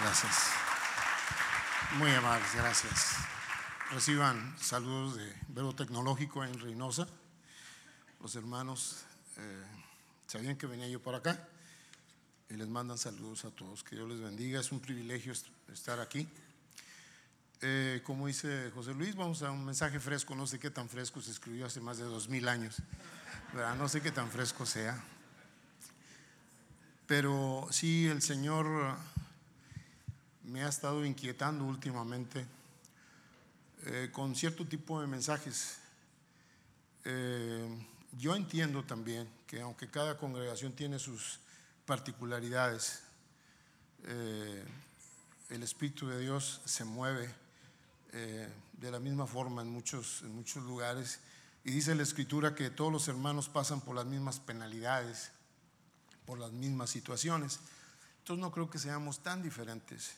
gracias. Muy amables, gracias. Reciban saludos de Verbo Tecnológico en Reynosa. Los hermanos eh, sabían que venía yo por acá y les mandan saludos a todos. Que Dios les bendiga. Es un privilegio estar aquí. Eh, como dice José Luis, vamos a un mensaje fresco. No sé qué tan fresco se escribió hace más de dos mil años. No sé qué tan fresco sea. Pero sí, el Señor me ha estado inquietando últimamente eh, con cierto tipo de mensajes. Eh, yo entiendo también que aunque cada congregación tiene sus particularidades, eh, el Espíritu de Dios se mueve de la misma forma en muchos, en muchos lugares. Y dice la Escritura que todos los hermanos pasan por las mismas penalidades, por las mismas situaciones. Entonces no creo que seamos tan diferentes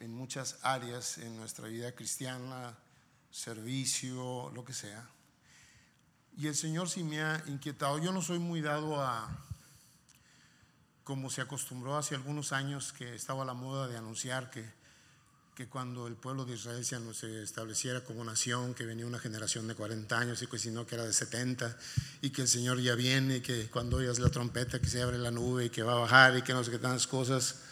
en muchas áreas en nuestra vida cristiana, servicio, lo que sea. Y el Señor sí me ha inquietado. Yo no soy muy dado a, como se acostumbró hace algunos años, que estaba la moda de anunciar que, que cuando el pueblo de Israel se estableciera como nación, que venía una generación de 40 años y que si no que era de 70, y que el Señor ya viene, y que cuando oigas la trompeta que se abre la nube y que va a bajar y que no sé qué tantas cosas.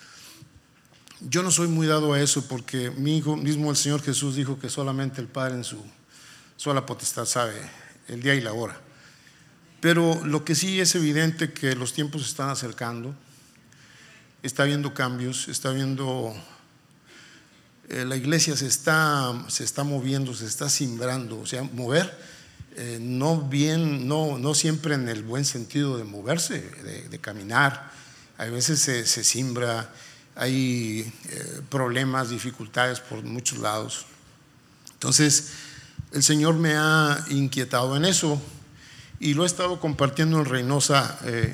Yo no soy muy dado a eso porque mi hijo, mismo el Señor Jesús dijo que solamente el Padre en su sola potestad sabe el día y la hora. Pero lo que sí es evidente que los tiempos se están acercando, está habiendo cambios, está habiendo, eh, la iglesia se está, se está moviendo, se está simbrando, o sea, mover, eh, no bien, no, no siempre en el buen sentido de moverse, de, caminar, a veces se, se simbra hay eh, problemas, dificultades por muchos lados. Entonces, el Señor me ha inquietado en eso y lo he estado compartiendo en Reynosa eh,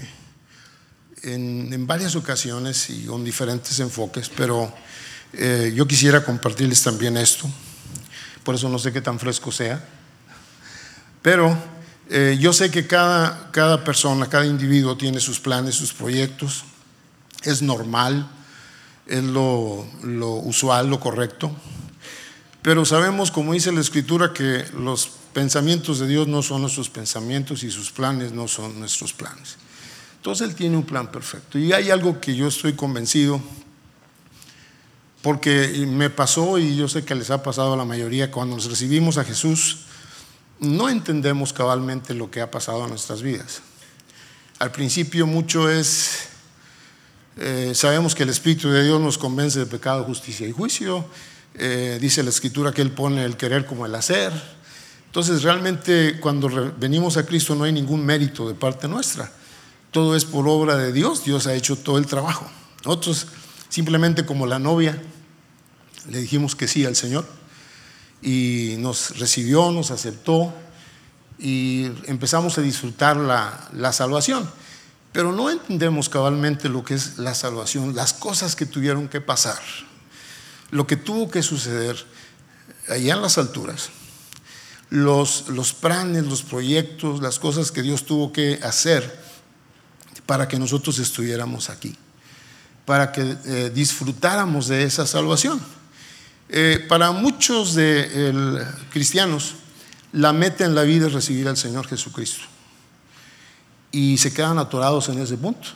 en, varias ocasiones y con diferentes enfoques, pero eh, yo quisiera compartirles también esto, por eso no sé qué tan fresco sea, pero yo sé que cada, cada persona, cada individuo tiene sus planes, sus proyectos, es normal es lo, usual, lo correcto. Pero sabemos, como dice la Escritura, que los pensamientos de Dios no son nuestros pensamientos y sus planes no son nuestros planes. Entonces Él tiene un plan perfecto. Y hay algo que yo estoy convencido, porque me pasó y yo sé que les ha pasado a la mayoría, cuando nos recibimos a Jesús, no entendemos cabalmente lo que ha pasado en nuestras vidas. Al principio mucho es eh, sabemos que el Espíritu de Dios nos convence de pecado, justicia y juicio. Eh, dice la Escritura que Él pone el querer como el hacer. Entonces realmente cuando venimos a Cristo no hay ningún mérito de parte nuestra. Todo es por obra de Dios. Dios ha hecho todo el trabajo. Nosotros simplemente como la novia le dijimos que sí al Señor y nos recibió, nos aceptó y empezamos a disfrutar la, la salvación pero no entendemos cabalmente lo que es la salvación, las cosas que tuvieron que pasar, lo que tuvo que suceder allá en las alturas, los, los planes, los proyectos, las cosas que Dios tuvo que hacer para que nosotros estuviéramos aquí, para que eh, disfrutáramos de esa salvación. Eh, para muchos de cristianos, la meta en la vida es recibir al Señor Jesucristo y se quedan atorados en ese punto,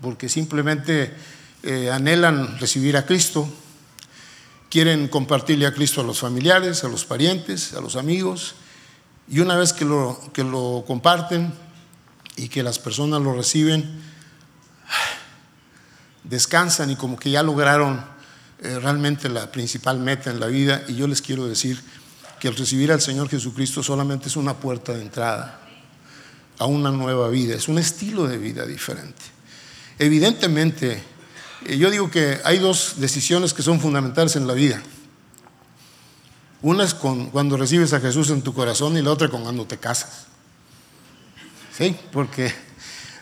porque simplemente eh, anhelan recibir a Cristo, quieren compartirle a Cristo a los familiares, a los parientes, a los amigos, y una vez que lo, que lo comparten y que las personas lo reciben, descansan y como que ya lograron eh, realmente la principal meta en la vida, y yo les quiero decir que el recibir al Señor Jesucristo solamente es una puerta de entrada a una nueva vida, es un estilo de vida diferente. Evidentemente, eh, yo digo que hay dos decisiones que son fundamentales en la vida. Una es con, cuando recibes a Jesús en tu corazón y la otra cuando te casas. ¿Sí? Porque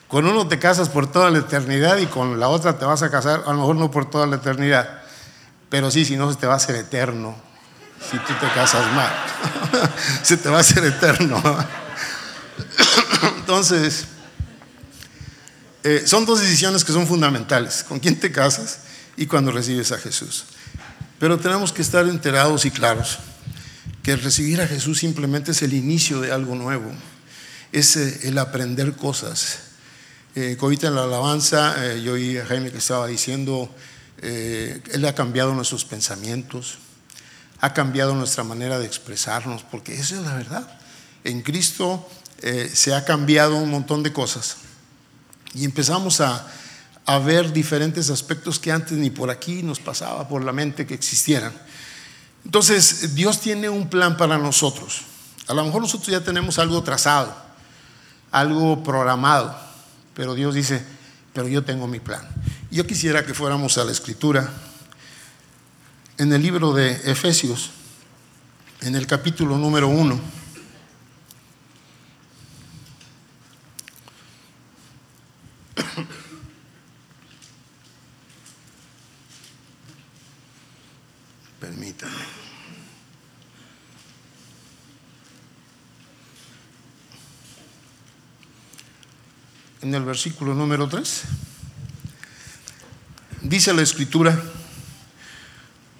con uno te casas por toda la eternidad y con la otra te vas a casar, a lo mejor no por toda la eternidad, pero sí, si no se te va a hacer eterno. Si tú te casas mal, se te va a hacer eterno. Entonces, eh, son dos decisiones que son fundamentales. ¿Con quién te casas y cuando recibes a Jesús. Pero tenemos que estar enterados y claros que recibir a Jesús simplemente es el inicio de algo nuevo, es eh, el aprender cosas. Eh, en la alabanza, eh, yo oí a Jaime que estaba diciendo, eh, Él ha cambiado nuestros pensamientos, ha cambiado nuestra manera de expresarnos, porque esa es la verdad. En Cristo se ha cambiado un montón de cosas y empezamos a, a ver diferentes aspectos que antes ni por aquí nos pasaba por la mente que existieran. Entonces, Dios tiene un plan para nosotros. A lo mejor nosotros ya tenemos algo trazado, algo programado, pero Dios dice, pero yo tengo mi plan. Yo quisiera que fuéramos a la escritura, en el libro de Efesios, en el capítulo número uno. Permítanme. En el versículo número 3, dice la escritura,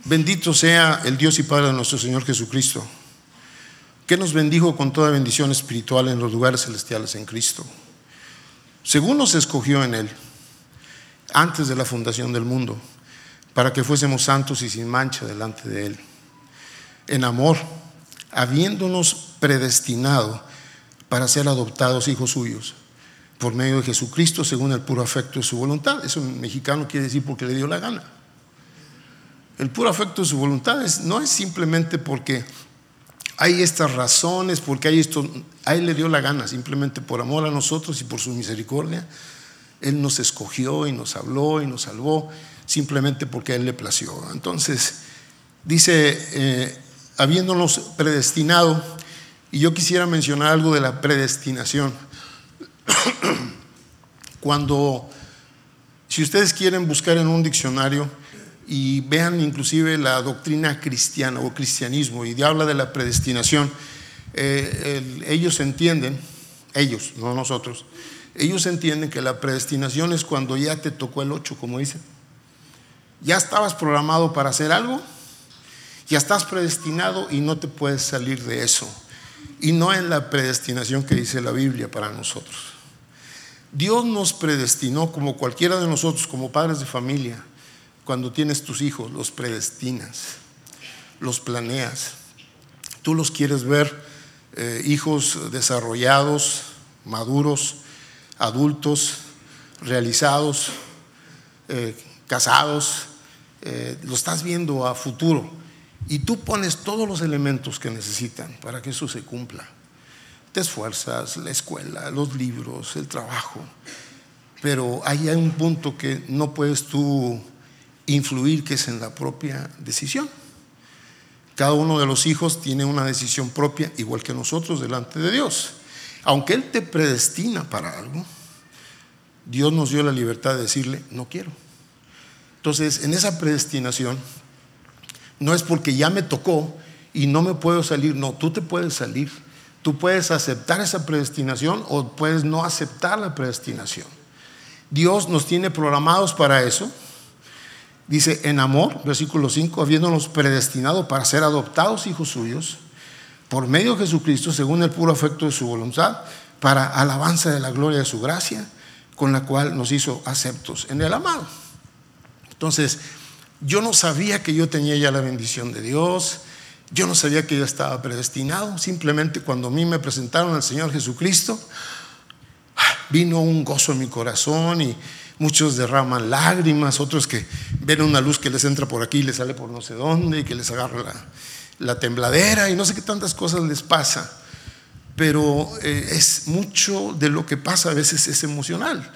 bendito sea el Dios y Padre de nuestro Señor Jesucristo, que nos bendijo con toda bendición espiritual en los lugares celestiales en Cristo, según nos escogió en Él, antes de la fundación del mundo para que fuésemos santos y sin mancha delante de Él. En amor, habiéndonos predestinado para ser adoptados hijos suyos por medio de Jesucristo según el puro afecto de su voluntad. Eso en mexicano quiere decir porque le dio la gana. El puro afecto de su voluntad no es simplemente porque hay estas razones, porque hay esto, a Él le dio la gana, simplemente por amor a nosotros y por su misericordia. Él nos escogió y nos habló y nos salvó simplemente porque a Él le plació. Entonces, dice, eh, habiéndonos predestinado, y yo quisiera mencionar algo de la predestinación. Cuando, si ustedes quieren buscar en un diccionario y vean inclusive la doctrina cristiana o cristianismo y habla de la predestinación, eh, ellos entienden, ellos, no nosotros, ellos entienden que la predestinación es cuando ya te tocó el 8, como dicen ya estabas programado para hacer algo, ya estás predestinado y no te puedes salir de eso. Y no en la predestinación que dice la Biblia para nosotros. Dios nos predestinó como cualquiera de nosotros, como padres de familia, cuando tienes tus hijos, los predestinas, los planeas. Tú los quieres ver eh, hijos desarrollados, maduros, adultos, realizados, eh, casados, eh, lo estás viendo a futuro y tú pones todos los elementos que necesitan para que eso se cumpla. Te esfuerzas, la escuela, los libros, el trabajo, pero hay un punto que no puedes tú influir, que es en la propia decisión. Cada uno de los hijos tiene una decisión propia, igual que nosotros, delante de Dios. Aunque Él te predestina para algo, Dios nos dio la libertad de decirle, no quiero. Entonces, en esa predestinación, no es porque ya me tocó y no me puedo salir, no, tú te puedes salir. Tú puedes aceptar esa predestinación o puedes no aceptar la predestinación. Dios nos tiene programados para eso. Dice, en amor, versículo 5, habiéndonos predestinado para ser adoptados hijos suyos por medio de Jesucristo, según el puro afecto de su voluntad, para alabanza de la gloria de su gracia, con la cual nos hizo aceptos en el amado. Entonces, yo no sabía que yo tenía ya la bendición de Dios, yo no sabía que yo estaba predestinado, simplemente cuando a mí me presentaron al Señor Jesucristo, vino un gozo en mi corazón y muchos derraman lágrimas, otros que ven una luz que les entra por aquí y les sale por no sé dónde y que les agarra la, tembladera y no sé qué tantas cosas les pasa. Pero eh, es mucho de lo que pasa a veces es emocional.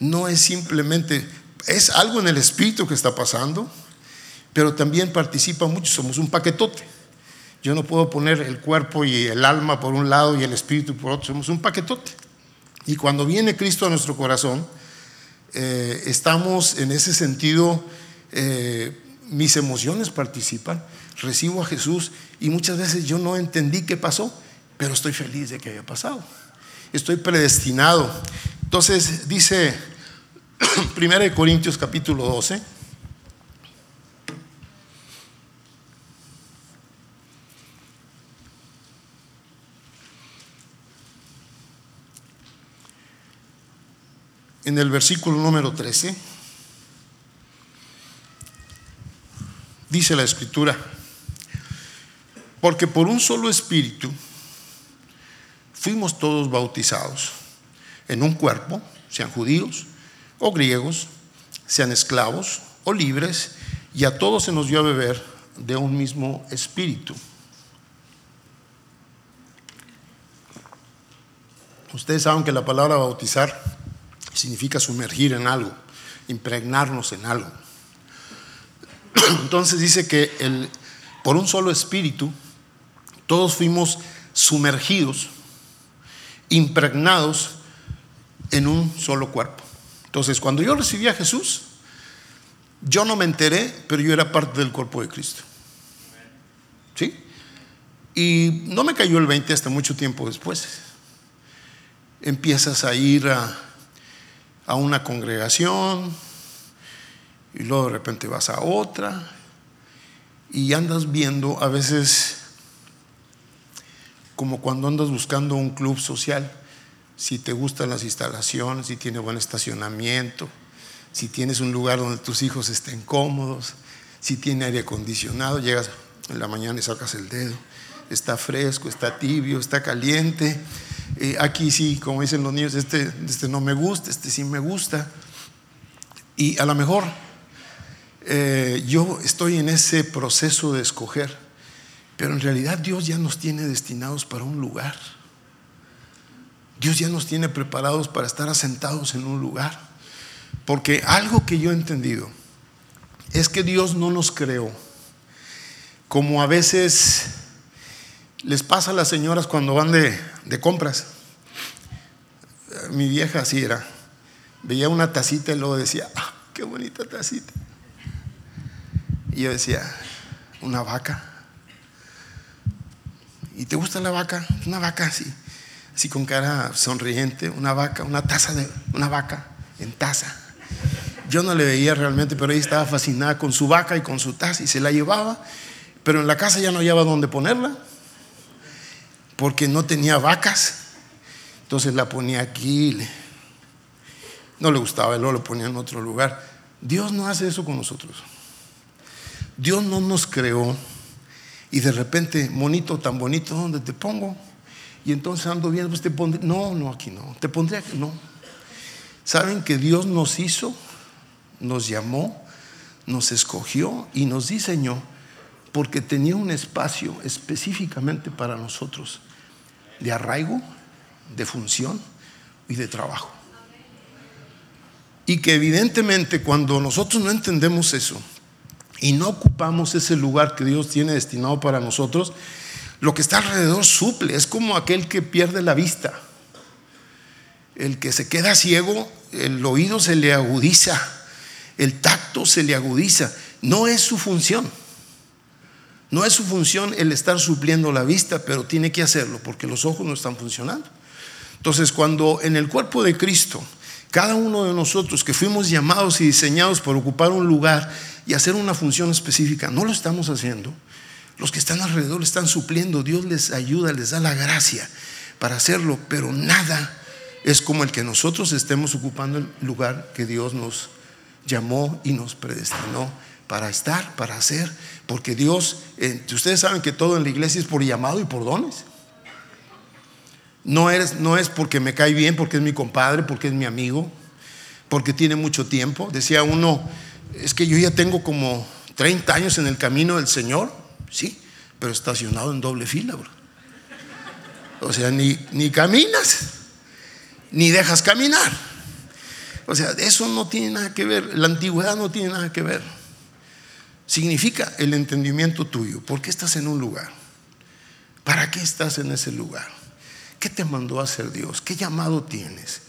No es simplemente es algo en el espíritu que está pasando, pero también participa mucho, somos un paquetote. Yo no puedo poner el cuerpo y el alma por un lado y el espíritu por otro, somos un paquetote. Y cuando viene Cristo a nuestro corazón, eh, estamos en ese sentido, eh, mis emociones participan, recibo a Jesús y muchas veces yo no entendí qué pasó, pero estoy feliz de que haya pasado. Estoy predestinado. Entonces dice Primera de Corintios capítulo 12, en el versículo número 13, dice la escritura, porque por un solo espíritu fuimos todos bautizados en un cuerpo, sean judíos o griegos, sean esclavos o libres, y a todos se nos dio a beber de un mismo espíritu. Ustedes saben que la palabra bautizar significa sumergir en algo, impregnarnos en algo. Entonces dice que el, por un solo espíritu todos fuimos sumergidos, impregnados en un solo cuerpo. Entonces, cuando yo recibí a Jesús, yo no me enteré, pero yo era parte del cuerpo de Cristo. ¿Sí? Y no me cayó el 20 hasta mucho tiempo después empiezas a ir a, a una congregación y luego de repente vas a otra y andas viendo a veces como cuando andas buscando un club social, si te gustan las instalaciones, si tiene buen estacionamiento, si tienes un lugar donde tus hijos estén cómodos, si tiene aire acondicionado, llegas en la mañana y sacas el dedo, está fresco, está tibio, está caliente, eh, aquí sí, como dicen los niños, este, este no me gusta, este sí me gusta. Y a lo mejor eh, yo estoy en ese proceso de escoger, pero en realidad Dios ya nos tiene destinados para un lugar. Dios ya nos tiene preparados para estar asentados en un lugar. Porque algo que yo he entendido es que Dios no nos creó como a veces les pasa a las señoras cuando van de, compras. Mi vieja así era. Veía una tacita y luego decía, ah, qué bonita tacita. Y yo decía, una vaca. ¿Y te gusta la vaca? Una vaca así, así con cara sonriente, una vaca, una taza de una vaca en taza. Yo no le veía realmente, pero ella estaba fascinada con su vaca y con su taza y se la llevaba, pero en la casa ya no hallaba dónde ponerla porque no tenía vacas. Entonces la ponía aquí, no le gustaba, luego lo ponía en otro lugar. Dios no hace eso con nosotros. Dios no nos creó y de repente, monito tan bonito, ¿dónde te pongo? Y entonces ando bien, pues te pondré, no, no, aquí no, te pondré aquí, no. Saben que Dios nos hizo, nos llamó, nos escogió y nos diseñó porque tenía un espacio específicamente para nosotros de arraigo, de función y de trabajo. Y que evidentemente cuando nosotros no entendemos eso y no ocupamos ese lugar que Dios tiene destinado para nosotros, lo que está alrededor suple, es como aquel que pierde la vista. El que se queda ciego, el oído se le agudiza, el tacto se le agudiza. No es su función. No es su función el estar supliendo la vista, pero tiene que hacerlo porque los ojos no están funcionando. Entonces, cuando en el cuerpo de Cristo, cada uno de nosotros que fuimos llamados y diseñados para ocupar un lugar y hacer una función específica, no lo estamos haciendo, los que están alrededor están supliendo, Dios les ayuda, les da la gracia para hacerlo, pero nada es como el que nosotros estemos ocupando el lugar que Dios nos llamó y nos predestinó para estar, para hacer, porque Dios, eh, ustedes saben que todo en la iglesia es por llamado y por dones. No es, no es porque me cae bien, porque es mi compadre, porque es mi amigo, porque tiene mucho tiempo. Decía uno, es que yo ya tengo como 30 años en el camino del Señor, sí, pero estacionado en doble fila, bro. O sea, ni, ni caminas, ni dejas caminar. O sea, eso no tiene nada que ver, la antigüedad no tiene nada que ver significa el entendimiento tuyo. ¿Por qué estás en un lugar? ¿Para qué estás en ese lugar? ¿Qué te mandó a hacer Dios? ¿Qué llamado tienes?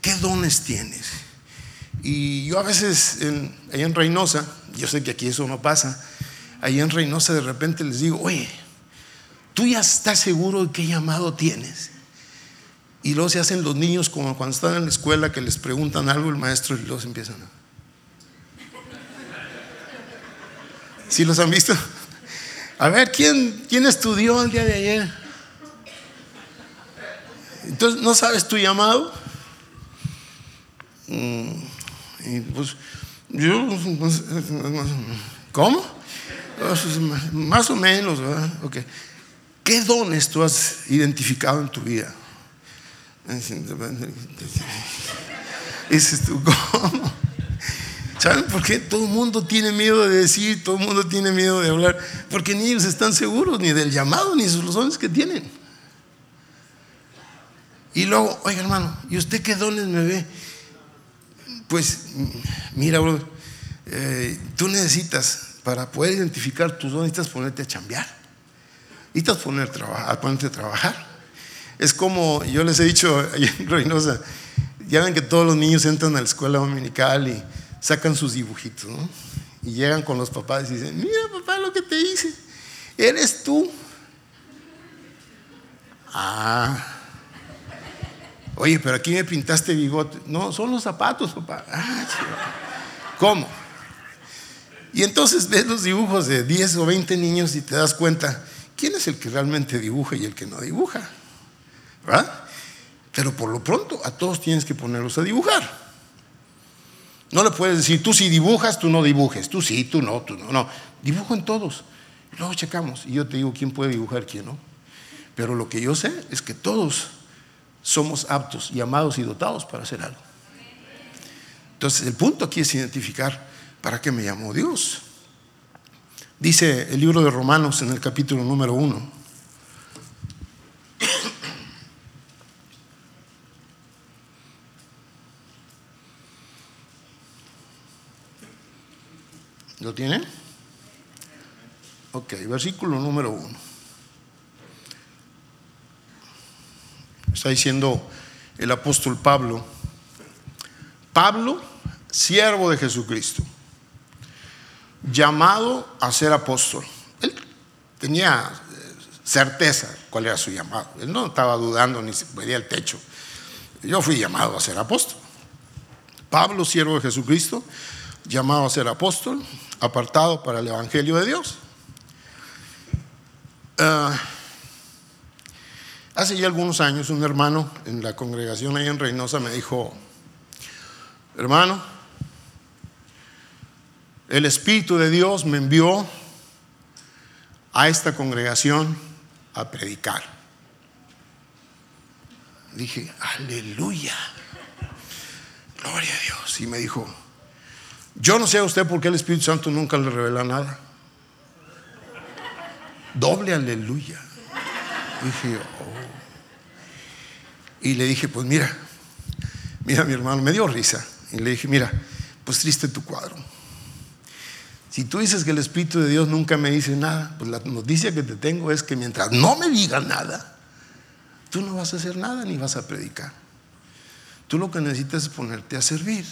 ¿Qué dones tienes? Y yo a veces, en, allá en Reynosa, yo sé que aquí eso no pasa, allá en Reynosa de repente les digo, oye, tú ya estás seguro de qué llamado tienes. Y luego se hacen los niños como cuando están en la escuela que les preguntan algo el maestro y los empiezan a... ¿Sí los han visto? A ver, ¿quién, quién estudió el día de ayer? Entonces, ¿no sabes tu llamado? Mm, y pues yo, pues, ¿cómo? Más o menos, ¿verdad? Okay. ¿Qué dones tú has identificado en tu vida? Dices tú, ¿cómo? ¿Saben por qué? Todo el mundo tiene miedo de decir, todo el mundo tiene miedo de hablar, porque ni ellos están seguros ni del llamado ni de los dones que tienen. Y luego, oiga hermano, ¿y usted qué dones me ve? Pues mira, bro, eh, tú necesitas, para poder identificar tus dones, necesitas ponerte a chambear. Necesitas poner, a ponerte a trabajar. Es como, yo les he dicho en Reynosa, ya ven que todos los niños entran a la escuela dominical y sacan sus dibujitos, ¿no? Y llegan con los papás y dicen, mira papá lo que te hice, eres tú. Ah, oye, pero aquí me pintaste bigote. No, son los zapatos, papá. Ah, ¿Cómo? Y entonces ves los dibujos de 10 o 20 niños y te das cuenta, ¿quién es el que realmente dibuja y el que no dibuja? ¿Verdad? Pero por lo pronto a todos tienes que ponerlos a dibujar. No le puedes decir, tú si dibujas, tú no dibujes, tú sí, tú no, tú no, no. Dibujo en todos. Luego checamos y yo te digo quién puede dibujar, quién no. Pero lo que yo sé es que todos somos aptos, llamados y dotados para hacer algo. Entonces, el punto aquí es identificar para qué me llamó Dios. Dice el libro de Romanos en el capítulo número uno. ¿Lo tiene? Ok, versículo número uno. Está diciendo el apóstol Pablo, Pablo, siervo de Jesucristo, llamado a ser apóstol. Él tenía eh, certeza cuál era su llamado. Él no estaba dudando ni se veía el techo. Yo fui llamado a ser apóstol. Pablo, siervo de Jesucristo, llamado a ser apóstol, apartado para el Evangelio de Dios. Ah, hace ya algunos años un hermano en la congregación ahí en Reynosa me dijo, hermano, el Espíritu de Dios me envió a esta congregación a predicar. Dije, aleluya, gloria a Dios. Y me dijo, yo no sé a usted por qué el Espíritu Santo nunca le revela nada. Doble aleluya. Dije, oh. Y le dije, pues mira, mira mi hermano, me dio risa. Y le dije, mira, pues triste tu cuadro. Si tú dices que el Espíritu de Dios nunca me dice nada, pues la noticia que te tengo es que mientras no me diga nada, tú no vas a hacer nada ni vas a predicar. Tú lo que necesitas es ponerte a servir.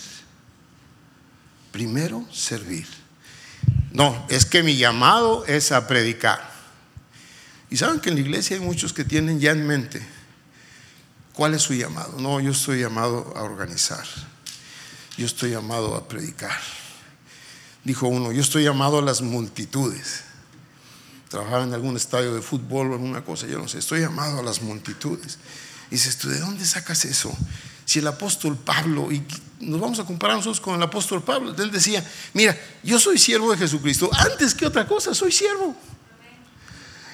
Primero, servir. No, es que mi llamado es a predicar. Y saben que en la iglesia hay muchos que tienen ya en mente cuál es su llamado. No, yo estoy llamado a organizar. Yo estoy llamado a predicar. Dijo uno, yo estoy llamado a las multitudes. Trabajaba en algún estadio de fútbol o alguna cosa, yo no sé. Estoy llamado a las multitudes. Y dices tú, ¿de dónde sacas eso? Si el apóstol Pablo, y nos vamos a comparar nosotros con el apóstol Pablo, él decía, mira, yo soy siervo de Jesucristo, antes que otra cosa, soy siervo.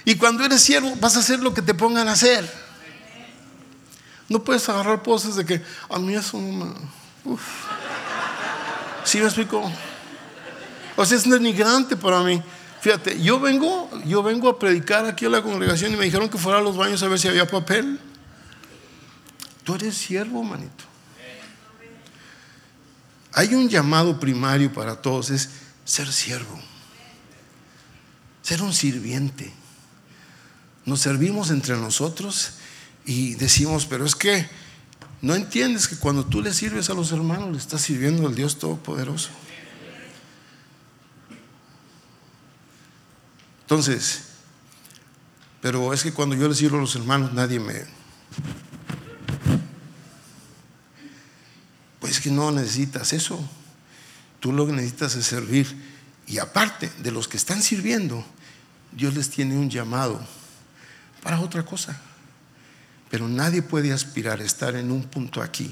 Y cuando eres siervo vas a hacer lo que te pongan a hacer. No puedes agarrar poses de que a mí es un... ¿Sí me explico? O sea, es denigrante para mí. Fíjate, yo vengo, yo vengo a predicar aquí a la congregación y me dijeron que fuera a los baños a ver si había papel. Tú eres siervo, manito. Hay un llamado primario para todos, es ser siervo, ser un sirviente. Nos servimos entre nosotros y decimos, pero es que no entiendes que cuando tú le sirves a los hermanos, le estás sirviendo al Dios Todopoderoso. Entonces, pero es que cuando yo le sirvo a los hermanos, nadie me, no necesitas eso. Tú lo que necesitas es servir. Y aparte de los que están sirviendo, Dios les tiene un llamado para otra cosa. Pero nadie puede aspirar a estar en un punto aquí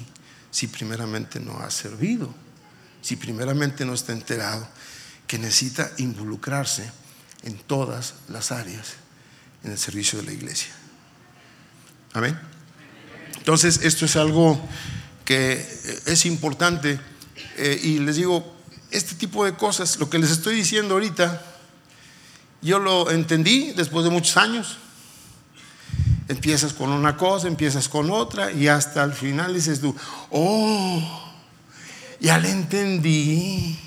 si primeramente no ha servido, si primeramente no está enterado que necesita involucrarse en todas las áreas en el servicio de la iglesia. Amén. Entonces, esto es algo que es importante eh, y les digo, este tipo de cosas, lo que les estoy diciendo ahorita, yo lo entendí después de muchos años. Empiezas con una cosa, empiezas con otra y hasta el final dices tú, oh, ya le entendí.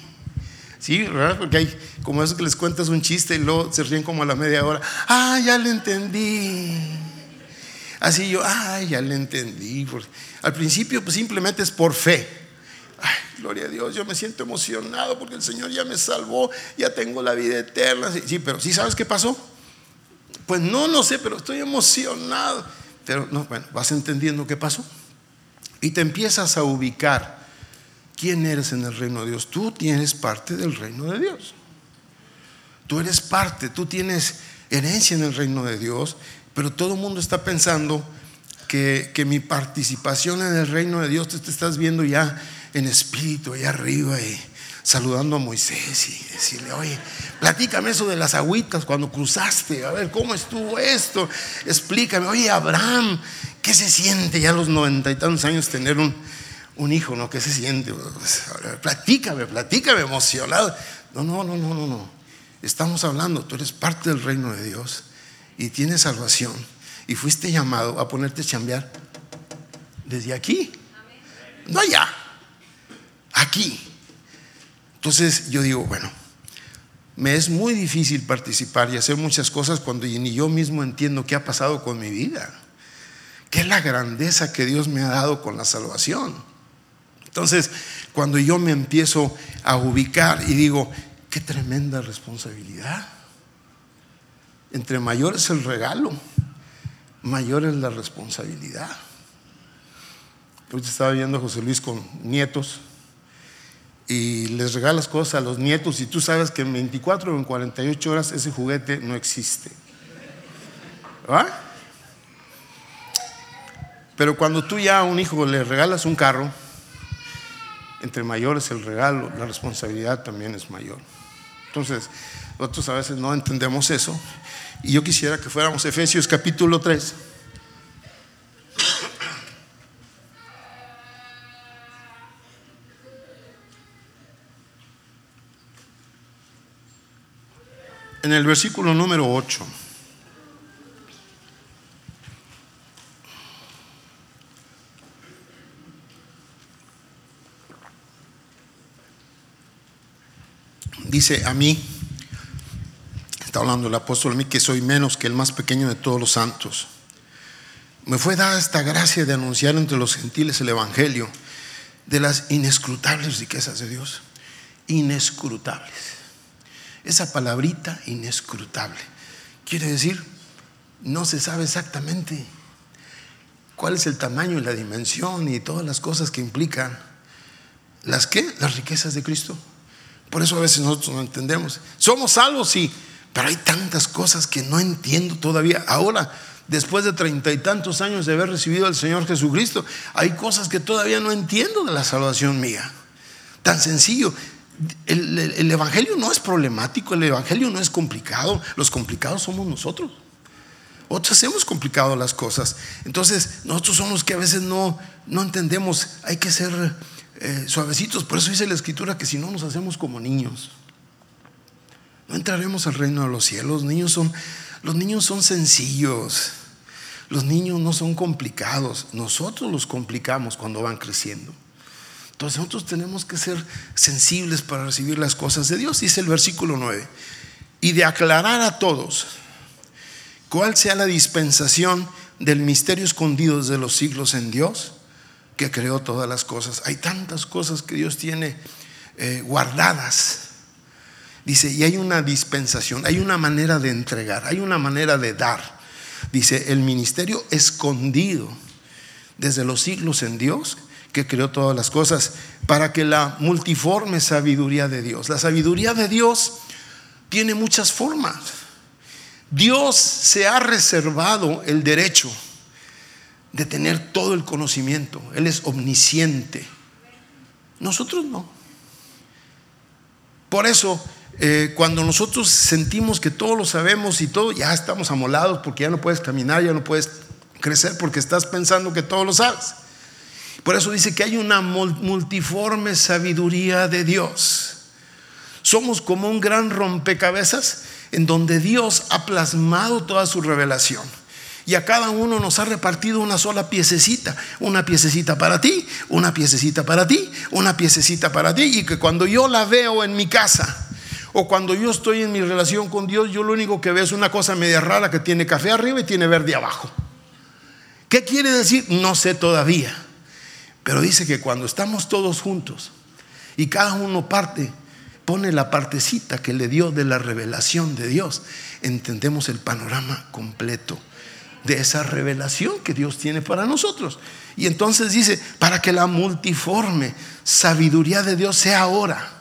Sí, ¿verdad? Porque hay como eso que les cuentas un chiste y luego se ríen como a la media hora. Ah, ya le entendí. Así yo, ah, ya le entendí. Al principio pues simplemente es por fe. Ay, gloria a Dios, yo me siento emocionado porque el Señor ya me salvó, ya tengo la vida eterna. Sí, pero ¿sí sabes qué pasó? Pues no, no sé, pero estoy emocionado. Pero no, bueno, vas entendiendo qué pasó. Y te empiezas a ubicar quién eres en el reino de Dios. Tú tienes parte del reino de Dios. Tú eres parte, tú tienes herencia en el reino de Dios, pero todo el mundo está pensando que, mi participación en el reino de Dios, tú te estás viendo ya en espíritu, allá arriba, y saludando a Moisés y decirle, oye, platícame eso de las agüitas cuando cruzaste, a ver, ¿cómo estuvo esto? Explícame, oye, Abraham, ¿qué se siente ya a los noventa y tantos años tener un, un hijo, ¿no? ¿Qué se siente? Pues, platícame, platícame, emocionado. No, no, no, no, no, no. Estamos hablando, tú eres parte del reino de Dios y tienes salvación y fuiste llamado a ponerte a chambear desde aquí, no allá, aquí. Entonces yo digo, bueno, me es muy difícil participar y hacer muchas cosas cuando ni yo mismo entiendo qué ha pasado con mi vida, qué es la grandeza que Dios me ha dado con la salvación. Entonces, cuando yo me empiezo a ubicar y digo, qué tremenda responsabilidad. Entre mayor es el regalo, mayor es la responsabilidad. Hoy estaba viendo a José Luis con nietos y les regalas cosas a los nietos y tú sabes que en 24 o en 48 horas ese juguete no existe. Pero cuando tú ya a un hijo le regalas un carro, entre mayores el regalo, la responsabilidad también es mayor. Entonces, nosotros a veces no entendemos eso. Y yo quisiera que fuéramos Efesios capítulo 3. En el versículo número 8. dice a mí, hablando el apóstol a mí, que soy menos que el más pequeño de todos los santos. Me fue dada esta gracia de anunciar entre los gentiles el Evangelio de las inescrutables riquezas de Dios. Inescrutables. Esa palabrita inescrutable quiere decir, no se sabe exactamente cuál es el tamaño y la dimensión y todas las cosas que implican. ¿Las qué? Las riquezas de Cristo. Por eso a veces nosotros no entendemos. Somos salvos, sí, pero hay tantas cosas que no entiendo todavía. Ahora, después de treinta y tantos años de haber recibido al Señor Jesucristo, hay cosas que todavía no entiendo de la salvación mía. Tan sencillo. El, el, Evangelio no es problemático, el Evangelio no es complicado, los complicados somos nosotros. Otros hemos complicado las cosas. Entonces, nosotros somos los que a veces no, no entendemos, hay que ser eh, suavecitos. Por eso dice la escritura que si no nos hacemos como niños, no entraremos al reino de los cielos. Los niños son, los niños son sencillos. Los niños no son complicados. Nosotros los complicamos cuando van creciendo. Entonces nosotros tenemos que ser sensibles para recibir las cosas de Dios. Dice el versículo 9. Y de aclarar a todos cuál sea la dispensación del misterio escondido desde los siglos en Dios que creó todas las cosas. Hay tantas cosas que Dios tiene eh, guardadas. Dice, y hay una dispensación, hay una manera de entregar, hay una manera de dar. Dice, el ministerio escondido desde los siglos en Dios, que creó todas las cosas, para que la multiforme sabiduría de Dios, la sabiduría de Dios tiene muchas formas. Dios se ha reservado el derecho de tener todo el conocimiento. Él es omnisciente. Nosotros no. Por eso, eh, cuando nosotros sentimos que todo lo sabemos y todo, ya estamos amolados porque ya no puedes caminar, ya no puedes crecer porque estás pensando que todo lo sabes. Por eso dice que hay una multiforme sabiduría de Dios. Somos como un gran rompecabezas en donde Dios ha plasmado toda su revelación. Y a cada uno nos ha repartido una sola piececita. Una piececita para ti, una piececita para ti, una piececita para ti. Y que cuando yo la veo en mi casa, o cuando yo estoy en mi relación con Dios, yo lo único que veo es una cosa media rara que tiene café arriba y tiene verde abajo. ¿Qué quiere decir? No sé todavía. Pero dice que cuando estamos todos juntos y cada uno parte, pone la partecita que le dio de la revelación de Dios, entendemos el panorama completo de esa revelación que Dios tiene para nosotros. Y entonces dice, para que la multiforme sabiduría de Dios sea ahora.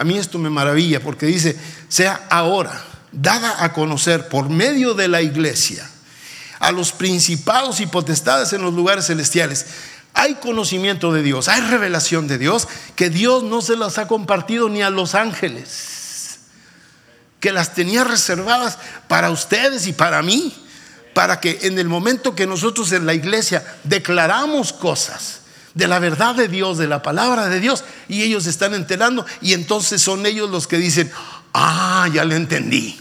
A mí esto me maravilla porque dice, sea ahora, dada a conocer por medio de la iglesia a los principados y potestades en los lugares celestiales. Hay conocimiento de Dios, hay revelación de Dios que Dios no se las ha compartido ni a los ángeles, que las tenía reservadas para ustedes y para mí, para que en el momento que nosotros en la iglesia declaramos cosas de la verdad de Dios, de la palabra de Dios, y ellos están enterando, y entonces son ellos los que dicen, ah, ya le entendí.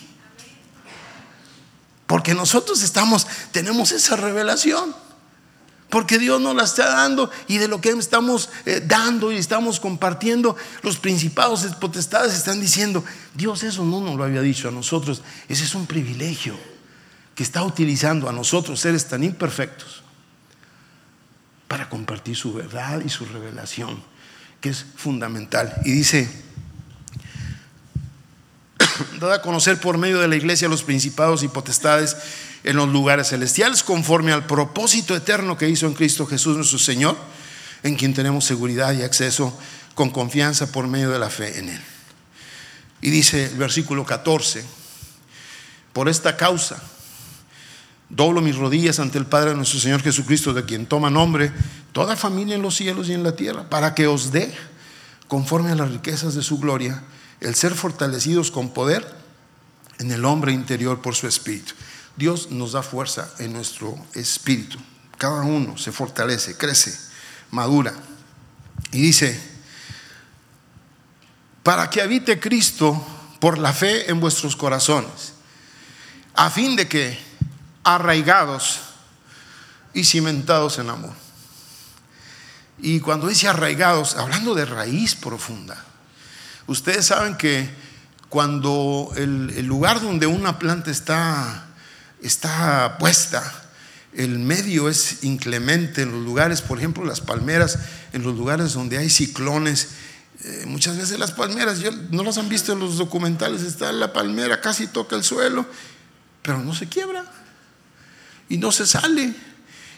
Porque nosotros estamos, tenemos esa revelación. Porque Dios nos la está dando y de lo que estamos eh, dando y estamos compartiendo, los principados potestades están diciendo, Dios eso no nos lo había dicho a nosotros, ese es un privilegio que está utilizando a nosotros, seres tan imperfectos, para compartir su verdad y su revelación, que es fundamental. Y dice, dada a conocer por medio de la iglesia los principados y potestades en los lugares celestiales, conforme al propósito eterno que hizo en Cristo Jesús nuestro Señor, en quien tenemos seguridad y acceso con confianza por medio de la fe en Él. Y dice el versículo 14, por esta causa, doblo mis rodillas ante el Padre de nuestro Señor Jesucristo, de quien toma nombre toda familia en los cielos y en la tierra, para que os dé, conforme a las riquezas de su gloria, el ser fortalecidos con poder en el hombre interior por su espíritu. Dios nos da fuerza en nuestro espíritu. Cada uno se fortalece, crece, madura. Y dice, para que habite Cristo por la fe en vuestros corazones, a fin de que arraigados y cimentados en amor. Y cuando dice arraigados, hablando de raíz profunda, Ustedes saben que cuando el, lugar donde una planta está, está puesta, el medio es inclemente en los lugares, por ejemplo, las palmeras, en los lugares donde hay ciclones. Eh, muchas veces las palmeras, no las han visto en los documentales, está la palmera, casi toca el suelo, pero no se quiebra y no se sale.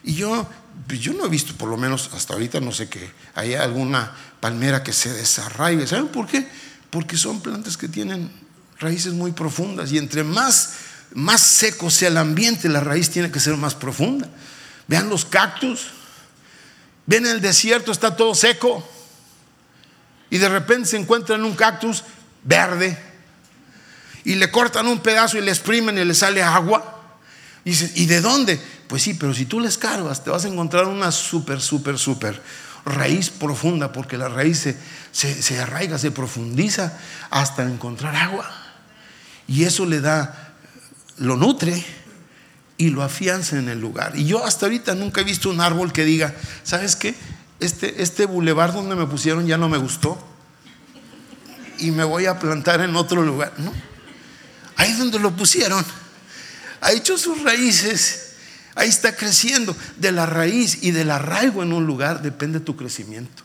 Y yo, yo no he visto, por lo menos hasta ahorita, no sé que haya alguna palmera que se desarraigue. ¿Saben por qué? Porque son plantas que tienen raíces muy profundas y entre más, más seco sea el ambiente, la raíz tiene que ser más profunda. Vean los cactus, ven el desierto, está todo seco y de repente se encuentran un cactus verde y le cortan un pedazo y le exprimen y le sale agua. Y dices, ¿y de dónde? Pues sí, pero si tú les cargas, te vas a encontrar una súper, súper, súper raíz profunda, porque la raíz se, arraiga, se profundiza hasta encontrar agua. Y eso le da, lo nutre y lo afianza en el lugar. Y yo hasta ahorita nunca he visto un árbol que diga, ¿sabes qué? Este, este bulevar donde me pusieron ya no me gustó y me voy a plantar en otro lugar. No, ahí donde lo pusieron, ha hecho sus raíces Ahí está creciendo. De la raíz y del arraigo en un lugar depende tu crecimiento.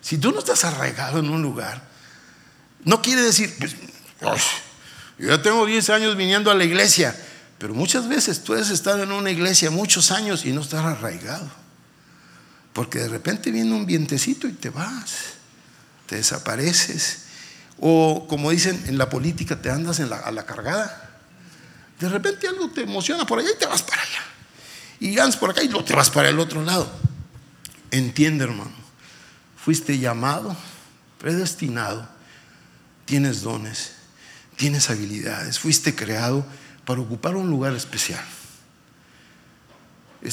Si tú no estás arraigado en un lugar, no quiere decir, pues, yo ya tengo 10 años viniendo a la iglesia, pero muchas veces puedes estar en una iglesia muchos años y no estar arraigado. Porque de repente viene un vientecito y te vas, te desapareces. O como dicen en la política, te andas a la cargada. De repente algo te emociona por allá y te vas para allá. y ganas por acá y luego te vas para el otro lado. Entiende, hermano, fuiste llamado, predestinado, tienes dones, tienes habilidades, fuiste creado para ocupar un lugar especial.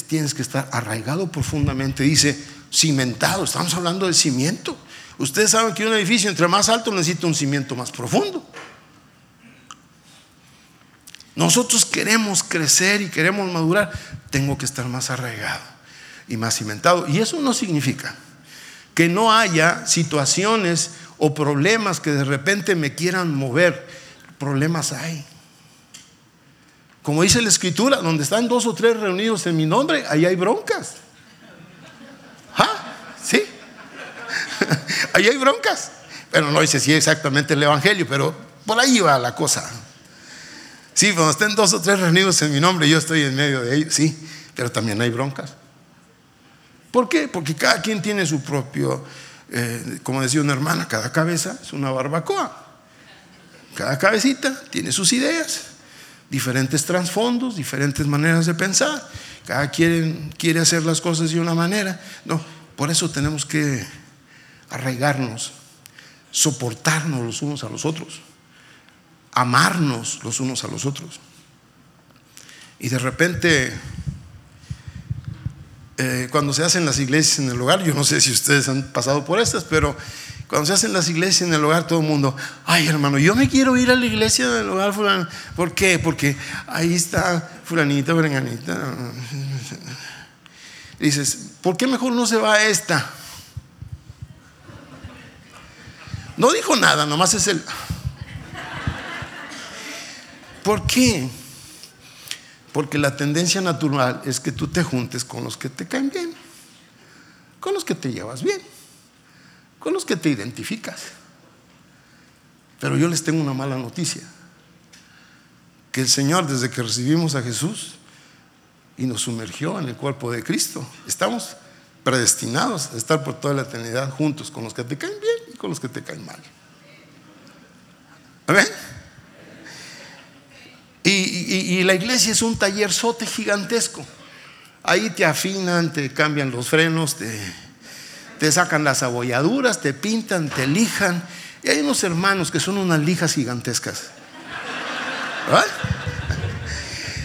tienes que estar arraigado profundamente, dice, cimentado, estamos hablando de cimiento. Ustedes saben que un edificio entre más alto necesita un cimiento más profundo. Nosotros queremos crecer y queremos madurar, tengo que estar más arraigado y más cimentado. Y eso no significa que no haya situaciones o problemas que de repente me quieran mover. Problemas hay. Como dice la escritura, donde están dos o tres reunidos en mi nombre, ahí hay broncas. ¿Ah? ¿Sí? ahí hay broncas. Pero no dice si exactamente el Evangelio, pero por ahí va la cosa. Sí, cuando estén dos o tres reunidos en mi nombre, yo estoy en medio de ellos, sí, pero también hay broncas. ¿Por qué? Porque cada quien tiene su propio, eh, como decía una hermana, cada cabeza es una barbacoa. Cada cabecita tiene sus ideas, diferentes trasfondos, diferentes maneras de pensar. Cada quien quiere hacer las cosas de una manera. No, por eso tenemos que arraigarnos, soportarnos los unos a los otros amarnos los unos a los otros. Y de repente, eh, cuando se hacen las iglesias en el hogar, yo no sé si ustedes han pasado por estas, pero cuando se hacen las iglesias en el hogar, todo el mundo, ay hermano, yo me quiero ir a la iglesia del hogar fulano. ¿Por qué? Porque ahí está fulanita, berenganita. dices, ¿por qué mejor no se va a esta? No dijo nada, nomás es el... ¿Por qué? Porque la tendencia natural es que tú te juntes con los que te caen bien, con los que te llevas bien, con los que te identificas. Pero yo les tengo una mala noticia, que el Señor desde que recibimos a Jesús y nos sumergió en el cuerpo de Cristo, estamos predestinados a estar por toda la eternidad juntos con los que te caen bien y con los que te caen mal. ¿Amén? Y, la iglesia es un taller sote gigantesco. Ahí te afinan, te cambian los frenos, te, sacan las abolladuras, te pintan, te lijan. Y hay unos hermanos que son unas lijas gigantescas.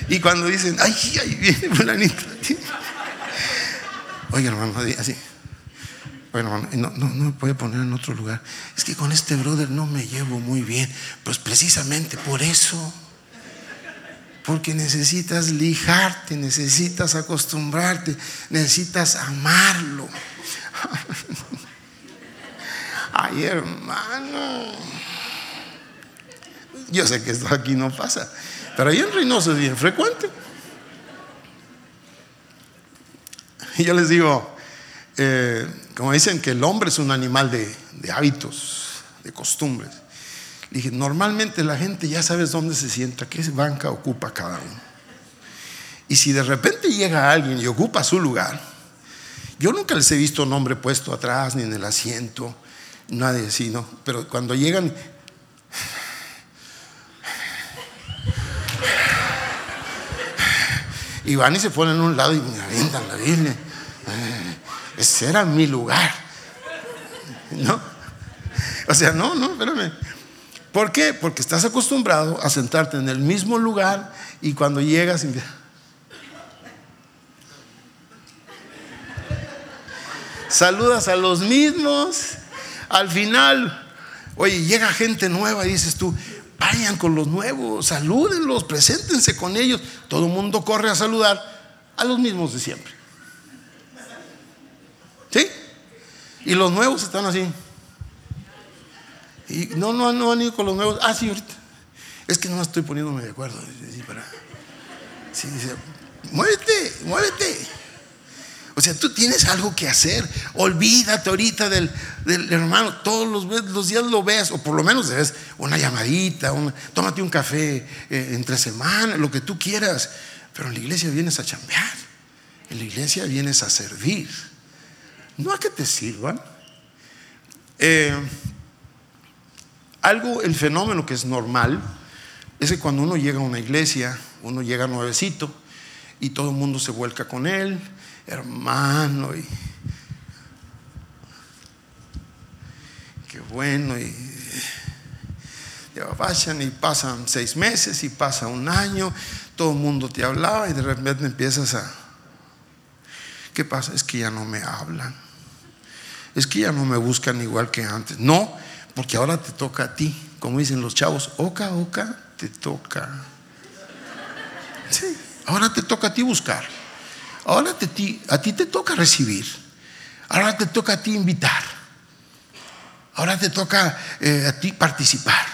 Y cuando dicen, ay, ahí viene fulanito. Oye, hermano, así. Oye, hermano, no, no, no me poner en otro lugar. Es que con este brother no me llevo muy bien. Pues precisamente por eso. Porque necesitas lijarte, necesitas acostumbrarte, necesitas amarlo. Ay, hermano. Yo sé que esto aquí no pasa, pero ahí en Reynoso es bien frecuente. Y yo les digo, eh, como dicen que el hombre es un animal de, de hábitos, de costumbres. Dije, normalmente la gente ya sabes dónde se sienta, qué banca ocupa cada uno. Y si de repente llega alguien y ocupa su lugar, yo nunca les he visto nombre puesto atrás ni en el asiento, nadie así, ¿no? Pero cuando llegan, y van y se ponen a un lado y me avientan la Biblia. Eh, ese era mi lugar. ¿No? O sea, no, no, espérame. ¿Por qué? Porque estás acostumbrado a sentarte en el mismo lugar y cuando llegas saludas a los mismos. Al final, oye, llega gente nueva y dices tú, vayan con los nuevos, salúdenlos, preséntense con ellos. Todo el mundo corre a saludar a los mismos de siempre. ¿Sí? Y los nuevos están así. Y no, no, no han ido con los nuevos. Ah, sí, ahorita. Es que no estoy poniéndome de acuerdo. Sí, dice, muévete, muévete. O sea, tú tienes algo que hacer. Olvídate ahorita del, hermano. Todos los, días lo ves, o por lo menos ves una llamadita, tómate un café eh, entre semanas, lo que tú quieras. Pero en la iglesia vienes a chambear. En la iglesia vienes a servir. No a que te sirvan. Eh, algo, el fenómeno que es normal, es que cuando uno llega a una iglesia, uno llega nuevecito, y todo el mundo se vuelca con él, hermano, y qué bueno, y vayan y pasan seis meses y pasa un año, todo el mundo te hablaba y de repente empiezas a, ¿qué pasa? Es que ya no me hablan, es que ya no me buscan igual que antes, no, porque ahora te toca a ti, como dicen los chavos, oca, oca, te toca. Sí, ahora te toca a ti buscar, ahora te, a ti te toca recibir, ahora te toca a ti invitar, ahora te toca eh, a ti participar.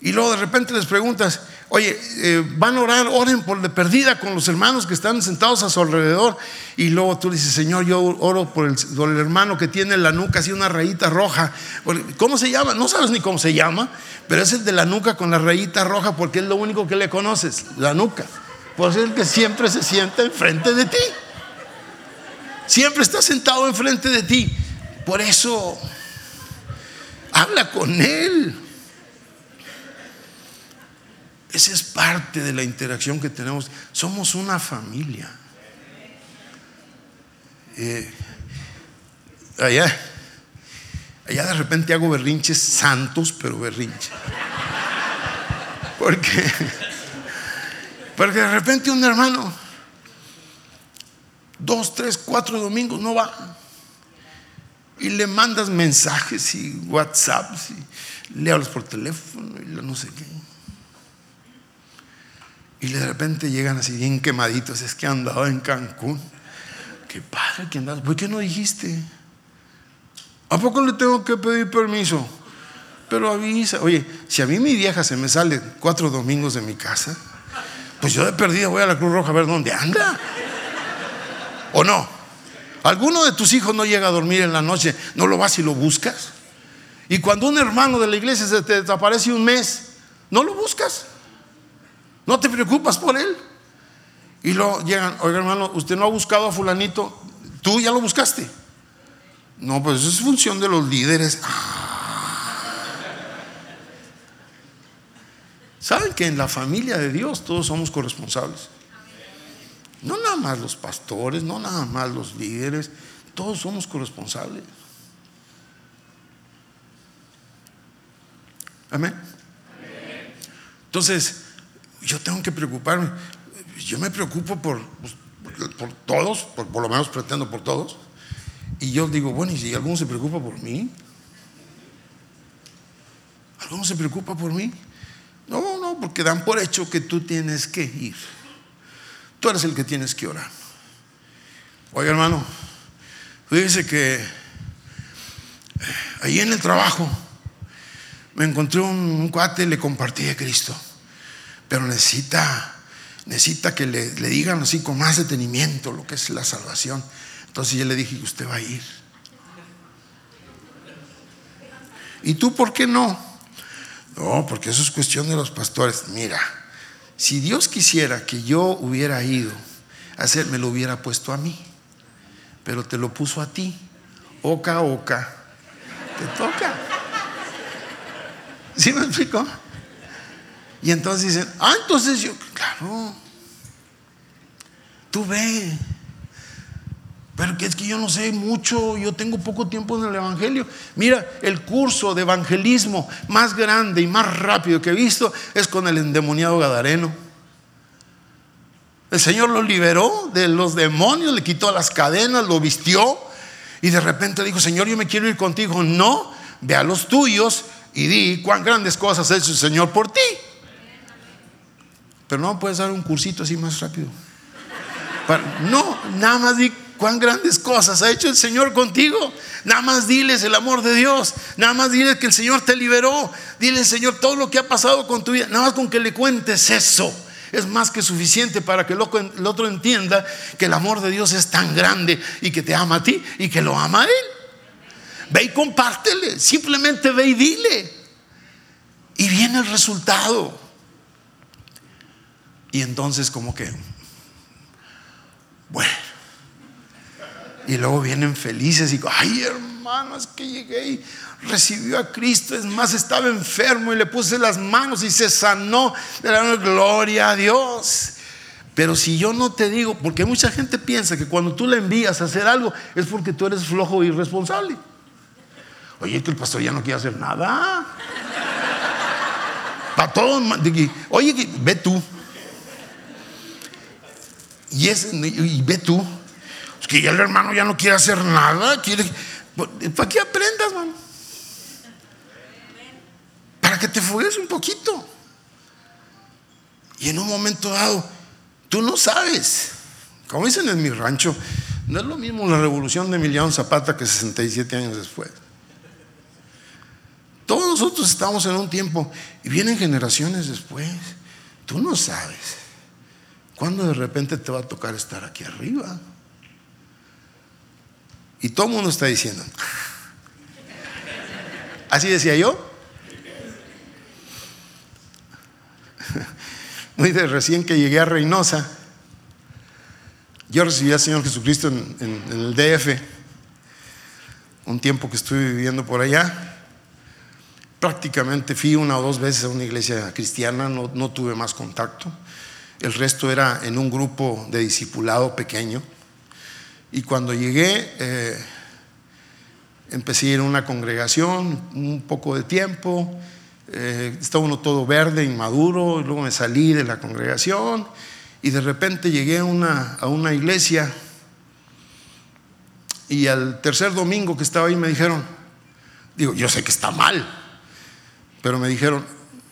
Y luego de repente les preguntas, oye, eh, van a orar, oren por de perdida con los hermanos que están sentados a su alrededor. Y luego tú dices, Señor, yo oro por el, hermano que tiene en la nuca así una rayita roja. ¿Cómo se llama? No sabes ni cómo se llama, pero es el de la nuca con la rayita roja porque es lo único que le conoces, la nuca. Por ser el que siempre se sienta enfrente de ti. Siempre está sentado enfrente de ti. Por eso, habla con él. Esa es parte de la interacción que tenemos. Somos una familia. Eh, allá, allá de repente hago berrinches santos, pero berrinches. Porque, porque de repente un hermano, dos, tres, cuatro domingos no va. Y le mandas mensajes y WhatsApp y le hablas por teléfono y no sé qué. Y de repente llegan así bien quemaditos, es que andaba en Cancún. Qué padre que andas. ¿Por qué no dijiste? ¿A poco le tengo que pedir permiso? Pero avisa. Oye, si a mí mi vieja se me sale cuatro domingos de mi casa, pues yo de perdida voy a la Cruz Roja a ver dónde anda. ¿O no? ¿Alguno de tus hijos no llega a dormir en la noche? ¿No lo vas y lo buscas? Y cuando un hermano de la iglesia se te desaparece un mes, ¿no lo buscas? No te preocupas por él. Y luego llegan, oiga hermano, usted no ha buscado a fulanito, tú ya lo buscaste. No, pues eso es función de los líderes. ¿Saben que en la familia de Dios todos somos corresponsables? No nada más los pastores, no nada más los líderes, todos somos corresponsables. Amén. Entonces, yo tengo que preocuparme. Yo me preocupo por, pues, todos, por, lo menos pretendo por todos. Y yo digo, bueno, ¿y si alguno se preocupa por mí? ¿Alguno se preocupa por mí? No, no, porque dan por hecho que tú tienes que ir. Tú eres el que tienes que orar. Oiga, hermano, fíjese que eh, ahí en el trabajo me encontré un, un cuate y le compartí a Cristo pero necesita, necesita que le, digan así con más detenimiento lo que es la salvación. Entonces yo le dije, usted va a ir. ¿Y tú por qué no? No, porque eso es cuestión de los pastores. Mira, si Dios quisiera que yo hubiera ido a hacer, me lo hubiera puesto a mí, pero te lo puso a ti. Oca, oca, te toca. ¿Sí me explico? Y entonces dicen, ah, entonces yo, claro, tú ve. Pero es que yo no sé mucho, yo tengo poco tiempo en el Evangelio. Mira, el curso de evangelismo más grande y más rápido que he visto es con el endemoniado Gadareno. El Señor lo liberó de los demonios, le quitó las cadenas, lo vistió y de repente dijo, Señor, yo me quiero ir contigo. No, ve a los tuyos y di cuán grandes cosas ha hecho el Señor por ti. Pero no puedes dar un cursito así más rápido. no, nada más di cuán grandes cosas ha hecho el Señor contigo. Nada más diles el amor de Dios. Nada más diles que el Señor te liberó. Dile, Señor, todo lo que ha pasado con tu vida. Nada más con que le cuentes eso. Es más que suficiente para que el otro entienda que el amor de Dios es tan grande y que te ama a ti y que lo ama a Él. Ve y compártele. Simplemente ve y dile. Y viene el resultado. Y entonces como que, bueno. Y luego vienen felices y, ay hermano, es que llegué y recibió a Cristo. Es más, estaba enfermo y le puse las manos y se sanó. De la gloria a Dios. Pero si yo no te digo, porque mucha gente piensa que cuando tú le envías a hacer algo es porque tú eres flojo e irresponsable. Oye, que el pastor ya no quiere hacer nada. Para todos, oye, ve tú. Y, es, y ve tú. Es que ya el hermano ya no quiere hacer nada. Quiere, ¿Para qué aprendas, mano? Para que te fugues un poquito. Y en un momento dado, Tú no sabes. Como dicen en mi rancho, no es lo mismo la revolución de Emiliano Zapata que 67 años después. Todos nosotros estamos en un tiempo y vienen generaciones después. Tú no sabes cuándo de repente te va a tocar estar aquí arriba. Y todo el mundo está diciendo, así decía yo. muy de recién que llegué a Reynosa, yo recibí al Señor Jesucristo en, el DF, un tiempo que estuve viviendo por allá. Prácticamente fui una o dos veces a una iglesia cristiana, no, tuve más contacto. El resto era en un grupo de discipulado pequeño. Y cuando llegué, eh, empecé a ir a una congregación, un poco de tiempo, eh, estaba uno todo verde, inmaduro, y luego me salí de la congregación y de repente llegué a una, a una iglesia y al tercer domingo que estaba ahí me dijeron, digo, yo sé que está mal, pero me dijeron,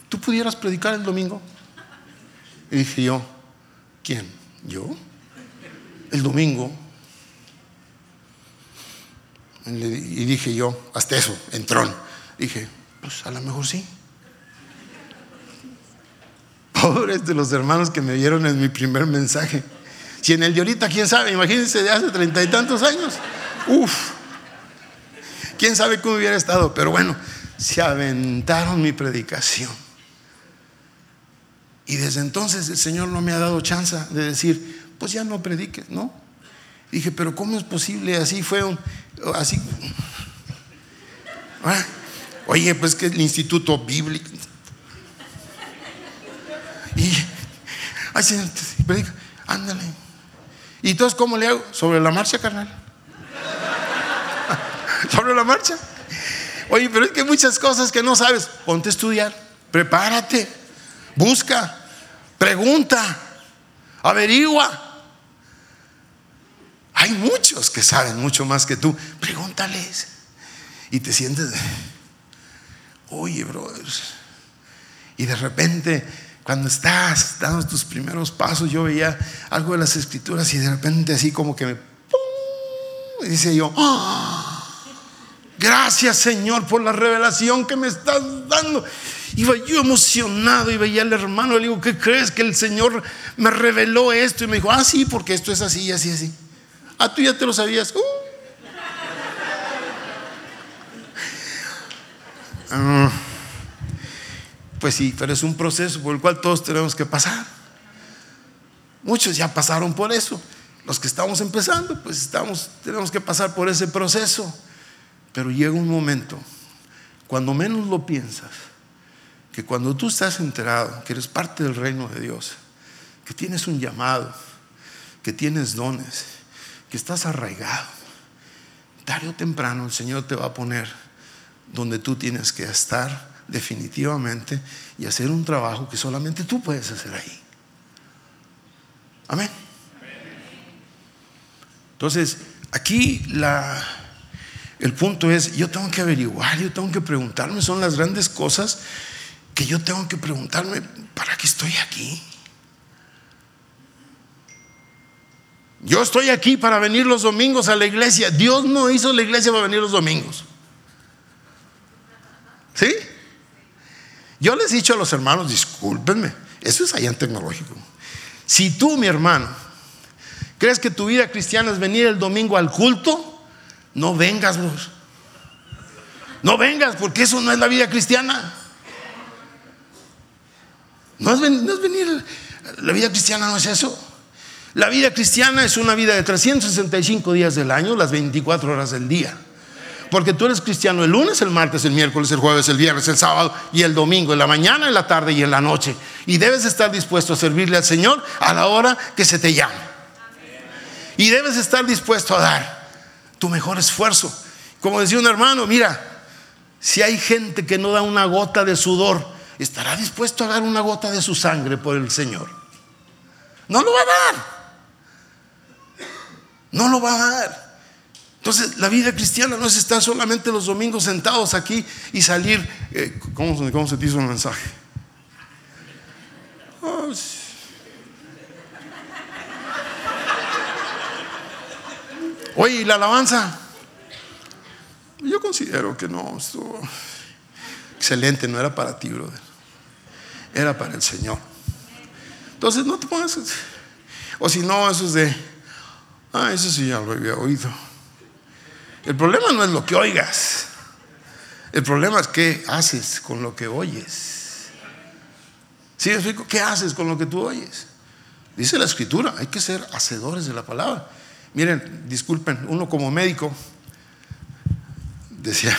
¿tú pudieras predicar el domingo? Y dije yo, ¿quién? ¿Yo? El domingo. Y dije yo, hasta eso, entrón. Dije, pues a lo mejor sí. Pobres de los hermanos que me vieron en mi primer mensaje. Si en el de ahorita, quién sabe, imagínense de hace treinta y tantos años. Uf, quién sabe cómo hubiera estado, pero bueno, se aventaron mi predicación. Y desde entonces el Señor no me ha dado chance de decir, pues ya no prediques, ¿no? dije, pero ¿cómo es posible? Así fue un, así. Ah, oye, pues que el Instituto Bíblico, y, ay, Señor, ándale. ¿Y entonces cómo le hago? Sobre la marcha, carnal. Sobre la marcha. Oye, pero es que hay muchas cosas que no sabes. Ponte a estudiar, prepárate, busca, pregunta, averigua. Hay muchos que saben mucho más que tú. Pregúntales. Y te sientes, oye, brothers. Y de repente cuando estás dando tus primeros pasos, yo veía algo de las escrituras y de repente así como que me... Y dice yo, ¡Ah! Gracias Señor por la revelación que me estás dando. Iba yo emocionado y veía al hermano, le digo, ¿qué crees que el Señor me reveló esto? Y me dijo, ah, sí, porque esto es así, así, así. Ah, tú ya te lo sabías. Uh. Ah. Pues sí, pero es un proceso por el cual todos tenemos que pasar. Muchos ya pasaron por eso. Los que estamos empezando, pues estamos, tenemos que pasar por ese proceso. Pero llega un momento, cuando menos lo piensas, que cuando tú estás enterado que eres parte del reino de Dios, que tienes un llamado, que tienes dones, que estás arraigado, tarde o temprano el Señor te va a poner donde tú tienes que estar definitivamente y hacer un trabajo que solamente tú puedes hacer ahí. Amén. Entonces, aquí la, el punto es, yo tengo que averiguar, yo tengo que preguntarme, son las grandes cosas que yo tengo que preguntarme, ¿para qué estoy aquí? Yo estoy aquí para venir los domingos a la iglesia. Dios no hizo la iglesia para venir los domingos. ¿Sí? Yo les he dicho a los hermanos, discúlpenme, eso es allá en tecnológico. Si tú, mi hermano, crees que tu vida cristiana es venir el domingo al culto, no vengas, vos. No vengas, porque eso no es la vida cristiana. No es, no es venir, la vida cristiana no es eso. La vida cristiana es una vida de 365 días del año, las 24 horas del día. Porque tú eres cristiano el lunes, el martes, el miércoles, el jueves, el viernes, el sábado y el domingo, en la mañana, en la tarde y en la noche. Y debes estar dispuesto a servirle al Señor a la hora que se te llame. Y debes estar dispuesto a dar tu mejor esfuerzo. Como decía un hermano, mira, si hay gente que no da una gota de sudor, estará dispuesto a dar una gota de su sangre por el Señor. No lo va a dar. No lo va a dar. Entonces, la vida cristiana no es estar solamente los domingos sentados aquí y salir. Eh, ¿cómo, se te hizo el mensaje? Oh, Oye, ¿y la alabanza? Yo considero que no, estuvo excelente, no era para ti, brother. Era para el Señor. Entonces, no te pongas. O si no, eso es de. Ah, eso sí ya lo había oído. El problema no es lo que oigas. El problema es qué haces con lo que oyes. ¿Sí explico? ¿Qué haces con lo que tú oyes? Dice la escritura, hay que ser hacedores de la palabra. Miren, disculpen, uno como médico decía,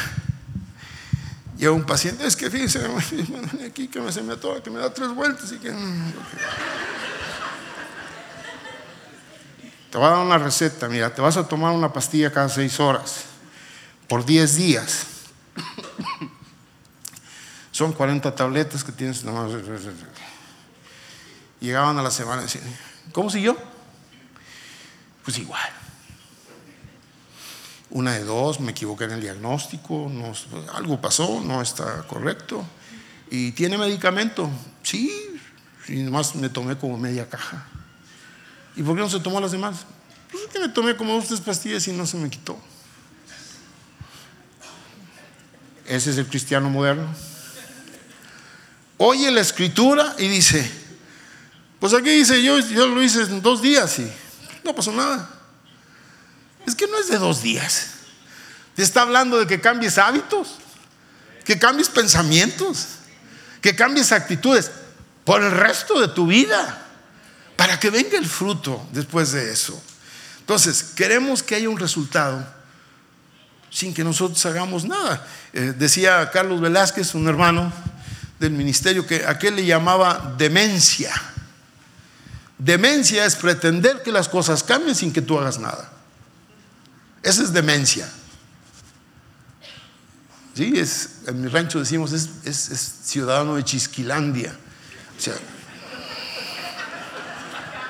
llega un paciente, es que fíjense, aquí que me, se me atora, que me da tres vueltas y que... Te va a dar una receta, mira, te vas a tomar una pastilla cada seis horas por diez días. Son 40 tabletas que tienes. Llegaban a la semana y decían, ¿cómo siguió? Pues igual. Una de dos, me equivoqué en el diagnóstico, algo pasó, no está correcto. ¿Y tiene medicamento? Sí, y nomás me tomé como media caja. ¿Y por qué no se tomó las demás? Pues es que me tomé como dos, tres pastillas y no se me quitó. Ese es el cristiano moderno. Oye la escritura y dice, pues aquí dice, yo, yo lo hice en dos días y no pasó nada. Es que no es de dos días. Te está hablando de que cambies hábitos, que cambies pensamientos, que cambies actitudes por el resto de tu vida, para que venga el fruto después de eso. Entonces, queremos que haya un resultado sin que nosotros hagamos nada. Eh, decía Carlos Velázquez, un hermano del ministerio, que aquel le llamaba demencia. Demencia es pretender que las cosas cambien sin que tú hagas nada. Esa es demencia. Sí, en mi rancho decimos, es, es, ciudadano de Chisquilandia. O sea,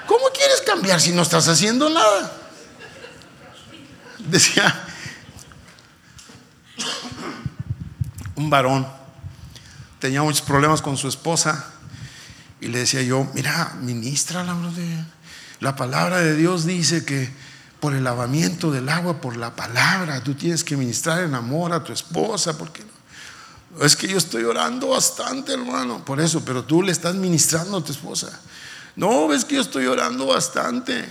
¿cómo quieres cambiar si no estás haciendo nada? Decía un varón, tenía muchos problemas con su esposa y le decía yo, mira, ministra la, la palabra de Dios dice que por el lavamiento del agua, por la palabra. Tú tienes que ministrar en amor a tu esposa, porque es que yo estoy orando bastante, hermano, por eso, pero tú le estás ministrando a tu esposa. No, ves que yo estoy orando bastante.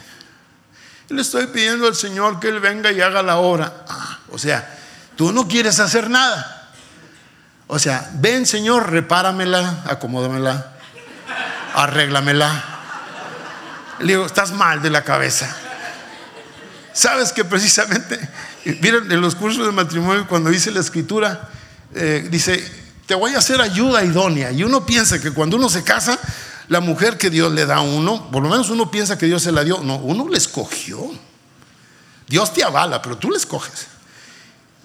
le estoy pidiendo al Señor que Él venga y haga la obra. Ah, o sea, tú no quieres hacer nada. O sea, ven Señor, repáramela, acomódamela, arréglamela. Le digo, estás mal de la cabeza. Sabes que precisamente, miren, en los cursos de matrimonio, cuando dice la escritura, eh, dice, te voy a hacer ayuda idónea. Y uno piensa que cuando uno se casa, la mujer que Dios le da a uno, por lo menos uno piensa que Dios se la dio. No, uno le escogió. Dios te avala, pero tú le escoges.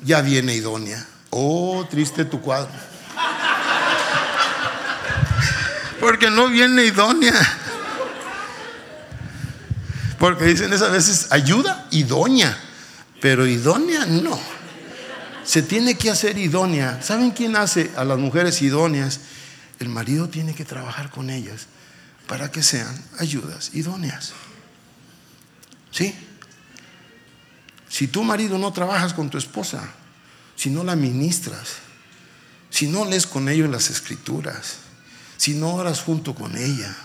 Ya viene idónea. Oh, triste tu cuadro. Porque no viene idónea. Porque dicen esas veces ayuda idónea, pero idónea no. Se tiene que hacer idónea. ¿Saben quién hace a las mujeres idóneas? El marido tiene que trabajar con ellas para que sean ayudas idóneas. ¿Sí? Si tu marido no trabajas con tu esposa, si no la ministras, si no lees con ellos las escrituras, si no oras junto con ella,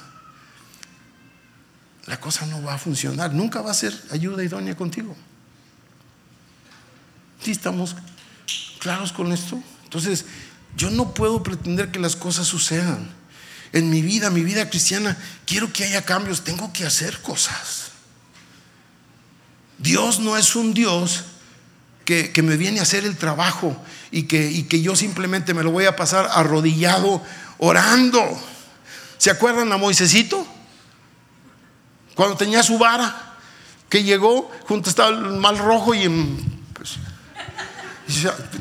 la cosa no va a funcionar, nunca va a ser ayuda idónea contigo. ¿Sí estamos claros con esto? Entonces, yo no puedo pretender que las cosas sucedan. En mi vida, mi vida cristiana, quiero que haya cambios, tengo que hacer cosas. Dios no es un Dios que, me viene a hacer el trabajo y que, y que yo simplemente me lo voy a pasar arrodillado orando. ¿Se acuerdan a Moisésito? Cuando tenía su vara, que llegó, junto estaba el mal rojo y en, pues,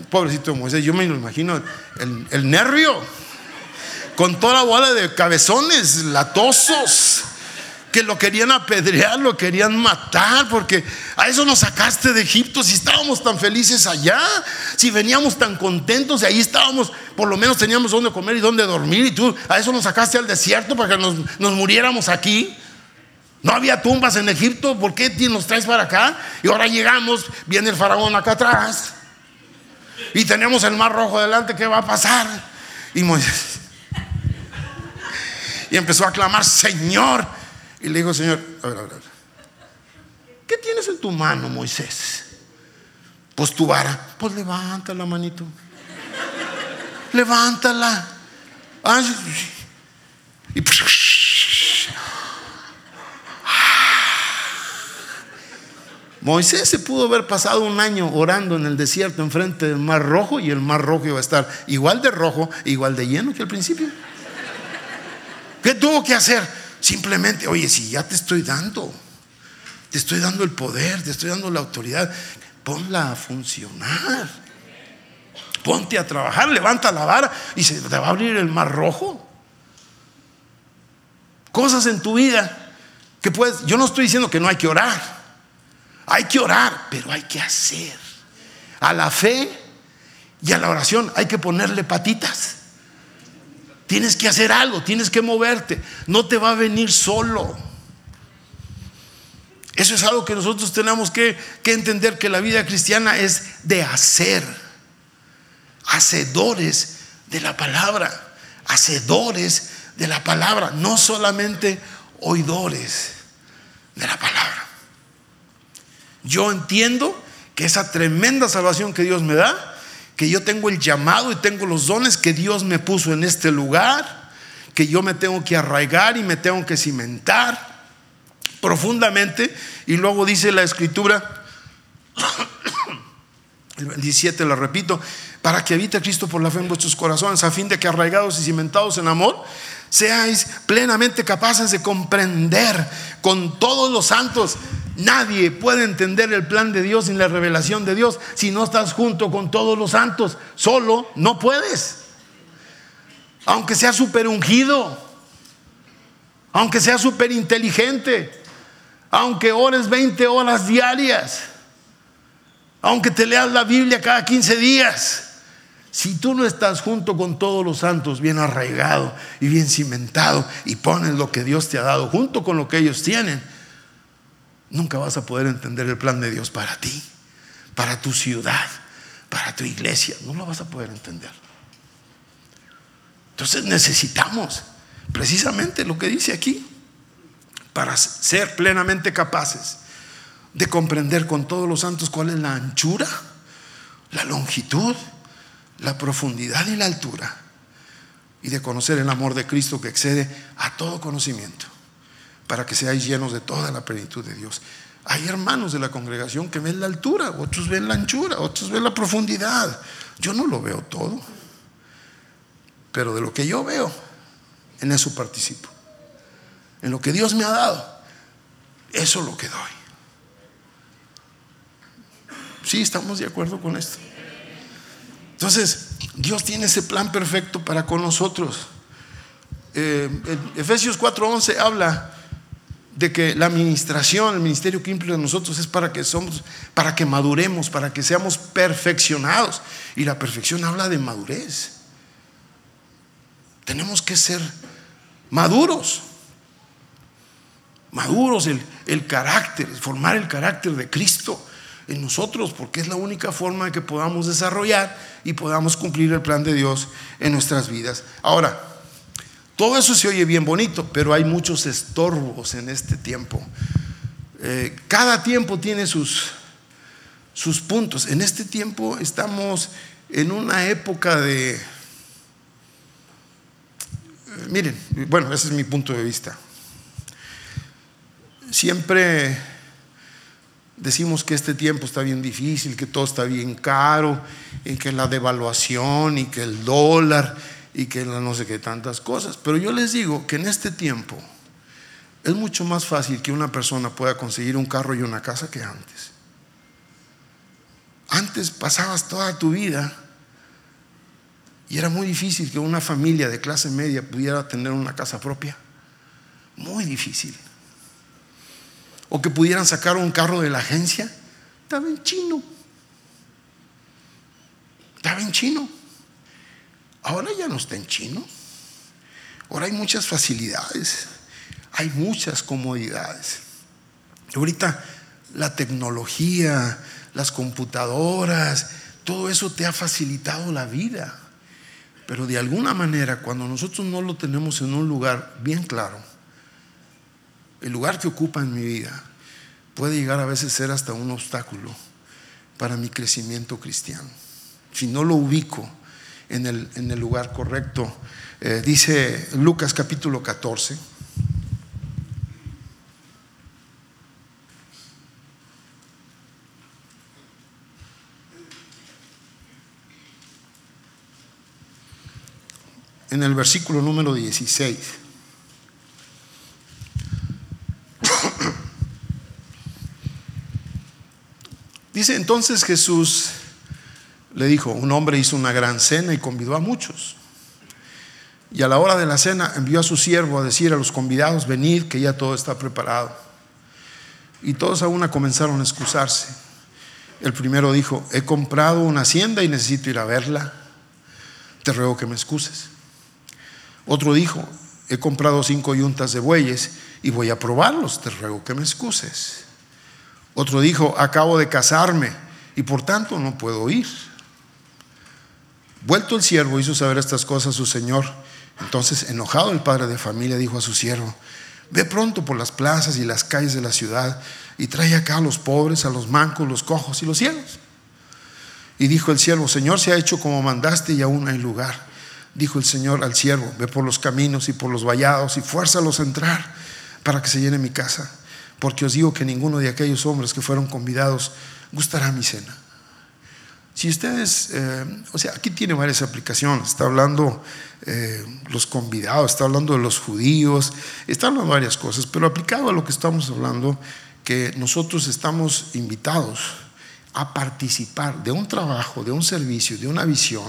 pobrecito Moisés, yo me lo imagino el, el nervio, con toda la bola de cabezones latosos que lo querían apedrear, lo querían matar, porque a eso nos sacaste de Egipto, si estábamos tan felices allá, si veníamos tan contentos y ahí estábamos, por lo menos teníamos donde comer y donde dormir, y tú a eso nos sacaste al desierto para que nos, nos muriéramos aquí. No había tumbas en Egipto, ¿por qué nos traes para acá? Y ahora llegamos, viene el faraón acá atrás, y tenemos el mar rojo delante, ¿qué va a pasar? Y. Y empezó a clamar, Señor, y le digo, Señor, a ver, a ver, a ver. ¿Qué tienes en tu mano, Moisés? Pues tu vara. Pues levántala, manito. Levántala. y Moisés se pudo haber pasado un año orando en el desierto enfrente del mar rojo y el mar rojo iba a estar igual de rojo, igual de lleno que al principio. ¿Qué tuvo que hacer? Simplemente, oye, si ya te estoy dando, te estoy dando el poder, te estoy dando la autoridad, ponla a funcionar. Ponte a trabajar, levanta la vara y se te va a abrir el mar rojo. Cosas en tu vida que puedes, yo no estoy diciendo que no hay que orar. Hay que orar, pero hay que hacer. A la fe y a la oración hay que ponerle patitas. Tienes que hacer algo, tienes que moverte. No te va a venir solo. Eso es algo que nosotros tenemos que, entender, que la vida cristiana es de hacer. Hacedores de la palabra. Hacedores de la palabra. No solamente oidores de la palabra. Yo entiendo que esa tremenda salvación que Dios me da que yo tengo el llamado y tengo los dones que Dios me puso en este lugar, que yo me tengo que arraigar y me tengo que cimentar profundamente. Y luego dice la escritura, el 17 lo repito, para que habite Cristo por la fe en vuestros corazones, a fin de que arraigados y cimentados en amor, seáis plenamente capaces de comprender con todos los santos Nadie puede entender el plan de Dios sin la revelación de Dios si no estás junto con todos los santos. Solo no puedes. Aunque sea súper ungido, aunque sea súper inteligente, aunque ores 20 horas diarias, aunque te leas la Biblia cada 15 días. Si tú no estás junto con todos los santos, bien arraigado y bien cimentado, y pones lo que Dios te ha dado junto con lo que ellos tienen, nunca vas a poder entender el plan de Dios para ti, para tu ciudad, para tu iglesia. No lo vas a poder entender. Entonces necesitamos precisamente lo que dice aquí, para ser plenamente capaces de comprender con todos los santos cuál es la anchura, la longitud, la profundidad y la altura, y de conocer el amor de Cristo que excede a todo conocimiento para que seáis llenos de toda la plenitud de Dios. Hay hermanos de la congregación que ven la altura, otros ven la anchura, otros ven la profundidad. Yo no lo veo todo, pero de lo que yo veo, en eso participo. En lo que Dios me ha dado, eso es lo que doy. Sí, estamos de acuerdo con esto. Entonces, Dios tiene ese plan perfecto para con nosotros. Eh, Efesios 4:11 habla de que la administración, el ministerio que implica nosotros es para que somos, para que maduremos, para que seamos perfeccionados. Y la perfección habla de madurez. Tenemos que ser maduros. Maduros, el, el carácter, formar el carácter de Cristo en nosotros, porque es la única forma de que podamos desarrollar y podamos cumplir el plan de Dios en nuestras vidas. Ahora, todo eso se oye bien bonito, pero hay muchos estorbos en este tiempo. Eh, cada tiempo tiene sus, sus puntos. En este tiempo estamos en una época de... Eh, miren, bueno, ese es mi punto de vista. Siempre Decimos que este tiempo está bien difícil, que todo está bien caro, y que la devaluación y que el dólar y que no sé qué tantas cosas. Pero yo les digo que en este tiempo es mucho más fácil que una persona pueda conseguir un carro y una casa que antes. Antes pasabas toda tu vida y era muy difícil que una familia de clase media pudiera tener una casa propia. Muy difícil. O que pudieran sacar un carro de la agencia. Estaba en chino. Estaba en chino. Ahora ya no está en chino. Ahora hay muchas facilidades. Hay muchas comodidades. Ahorita la tecnología, las computadoras, todo eso te ha facilitado la vida. Pero de alguna manera, cuando nosotros no lo tenemos en un lugar bien claro, el lugar que ocupa en mi vida puede llegar a veces ser hasta un obstáculo para mi crecimiento cristiano. Si no lo ubico en el, en el lugar correcto, eh, dice Lucas capítulo 14. En el versículo número 16. Dice entonces Jesús le dijo, un hombre hizo una gran cena y convidó a muchos. Y a la hora de la cena envió a su siervo a decir a los convidados, venid, que ya todo está preparado. Y todos a una comenzaron a excusarse. El primero dijo, he comprado una hacienda y necesito ir a verla. Te ruego que me excuses. Otro dijo, he comprado cinco yuntas de bueyes y voy a probarlos. Te ruego que me excuses. Otro dijo, acabo de casarme y por tanto no puedo ir. Vuelto el siervo hizo saber estas cosas a su señor. Entonces, enojado el padre de familia, dijo a su siervo, ve pronto por las plazas y las calles de la ciudad y trae acá a los pobres, a los mancos, los cojos y los ciegos. Y dijo el siervo, Señor, se ha hecho como mandaste y aún hay lugar. Dijo el Señor al siervo, ve por los caminos y por los vallados y fuérzalos a entrar para que se llene mi casa porque os digo que ninguno de aquellos hombres que fueron convidados gustará mi cena. Si ustedes, eh, o sea, aquí tiene varias aplicaciones, está hablando eh, los convidados, está hablando de los judíos, está hablando de varias cosas, pero aplicado a lo que estamos hablando, que nosotros estamos invitados a participar de un trabajo, de un servicio, de una visión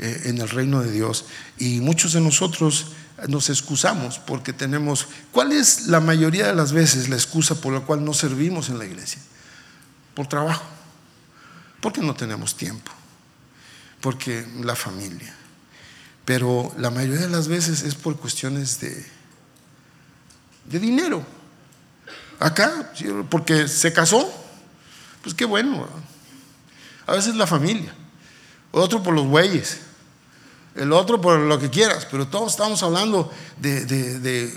eh, en el reino de Dios. Y muchos de nosotros nos excusamos porque tenemos... ¿Cuál es la mayoría de las veces la excusa por la cual no servimos en la iglesia? Por trabajo. Porque no tenemos tiempo. Porque la familia. Pero la mayoría de las veces es por cuestiones de, de dinero. Acá, porque se casó, pues qué bueno. A veces la familia. Otro por los bueyes el otro por lo que quieras, pero todos estamos hablando de,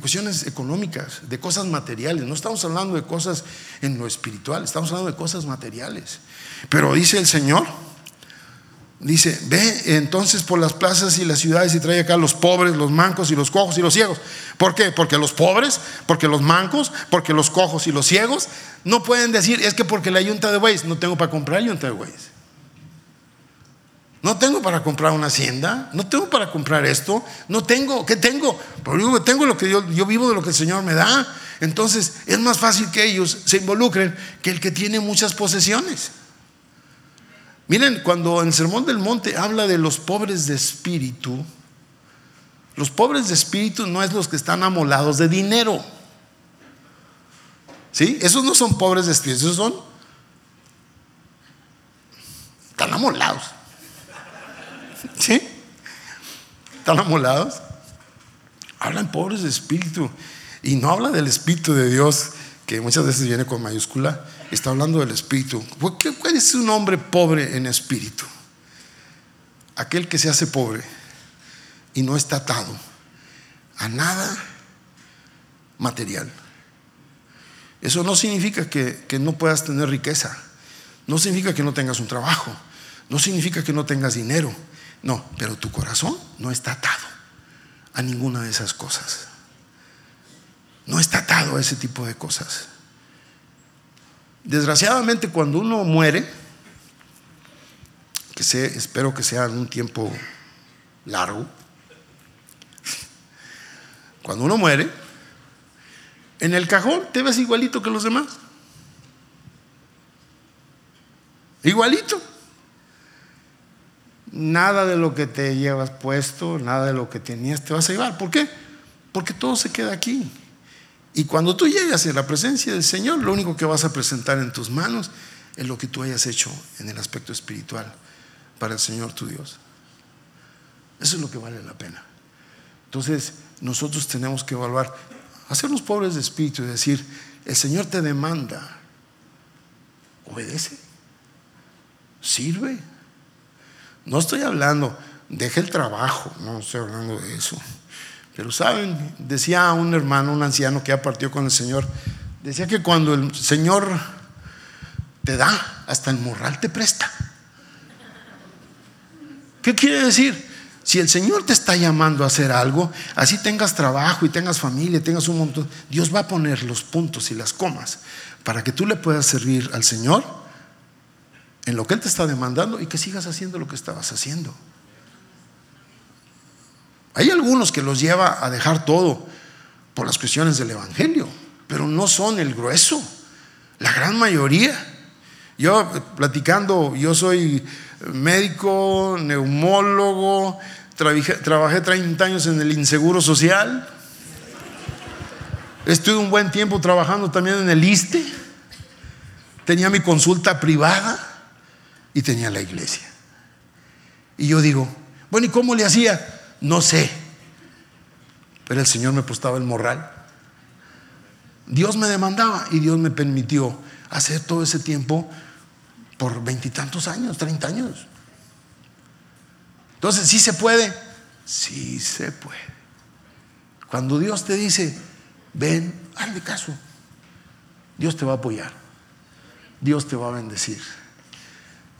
cuestiones económicas, de cosas materiales, no estamos hablando de cosas en lo espiritual, estamos hablando de cosas materiales. Pero dice el Señor, dice, ve entonces por las plazas y las ciudades y trae acá los pobres, los mancos y los cojos y los ciegos. ¿Por qué? Porque los pobres, porque los mancos, porque los cojos y los ciegos no pueden decir, es que porque la yunta de bueyes, no tengo para comprar yunta de bueyes. No tengo para comprar una hacienda, no tengo para comprar esto, no tengo, ¿qué tengo? Pero tengo lo que yo, yo vivo de lo que el Señor me da. Entonces es más fácil que ellos se involucren que el que tiene muchas posesiones. Miren, cuando en Sermón del Monte habla de los pobres de espíritu, los pobres de espíritu no es los que están amolados de dinero. ¿Sí? Esos no son pobres de espíritu, esos son. Están amolados. ¿Sí? ¿Están amolados? Hablan pobres de espíritu. Y no habla del espíritu de Dios, muchas veces viene con mayúscula. Está hablando del espíritu. ¿Cuál es un hombre pobre en espíritu? Aquel que se hace pobre y no está atado a nada material. Eso no significa que, no puedas tener riqueza, no significa que no tengas un trabajo, no significa que no tengas dinero, no, pero tu corazón no está atado a ninguna de esas cosas. No está atado a ese tipo de cosas. Desgraciadamente cuando uno muere, que sé, espero que sea en un tiempo largo, cuando uno muere, en el cajón te ves igualito que los demás. Igualito. Nada de lo que te llevas puesto, nada de lo que tenías te vas a llevar. ¿Por qué? Porque todo se queda aquí. Y cuando tú llegas en la presencia del Señor, lo único que vas a presentar en tus manos es lo que tú hayas hecho en el aspecto espiritual para el Señor tu Dios. Eso es lo que vale la pena. Entonces, nosotros tenemos que evaluar, hacernos pobres de espíritu y decir, el Señor te demanda, obedece, sirve. No estoy hablando, deja el trabajo, no estoy hablando de eso. Pero saben, decía un hermano, un anciano que ya partió con el Señor, decía que cuando el Señor te da, hasta el morral te presta. ¿Qué quiere decir? Si el Señor te está llamando a hacer algo, así tengas trabajo y tengas familia, tengas un montón, Dios va a poner los puntos y las comas para que tú le puedas servir al Señor en lo que Él te está demandando y que sigas haciendo lo que estabas haciendo. Hay algunos que los lleva a dejar todo por las cuestiones del Evangelio, pero no son el grueso, la gran mayoría. Yo platicando, yo soy médico, neumólogo, trabajé, 30 años en el inseguro social, estuve un buen tiempo trabajando también en el ISTE, tenía mi consulta privada y tenía la iglesia. Y yo digo, bueno, ¿y cómo le hacía? No sé. Pero el Señor me postaba el morral. Dios me demandaba y Dios me permitió hacer todo ese tiempo por veintitantos años, treinta años. Entonces, ¿sí se puede? Sí se puede. Cuando Dios te dice, ven, hazle caso. Dios te va a apoyar. Dios te va a bendecir.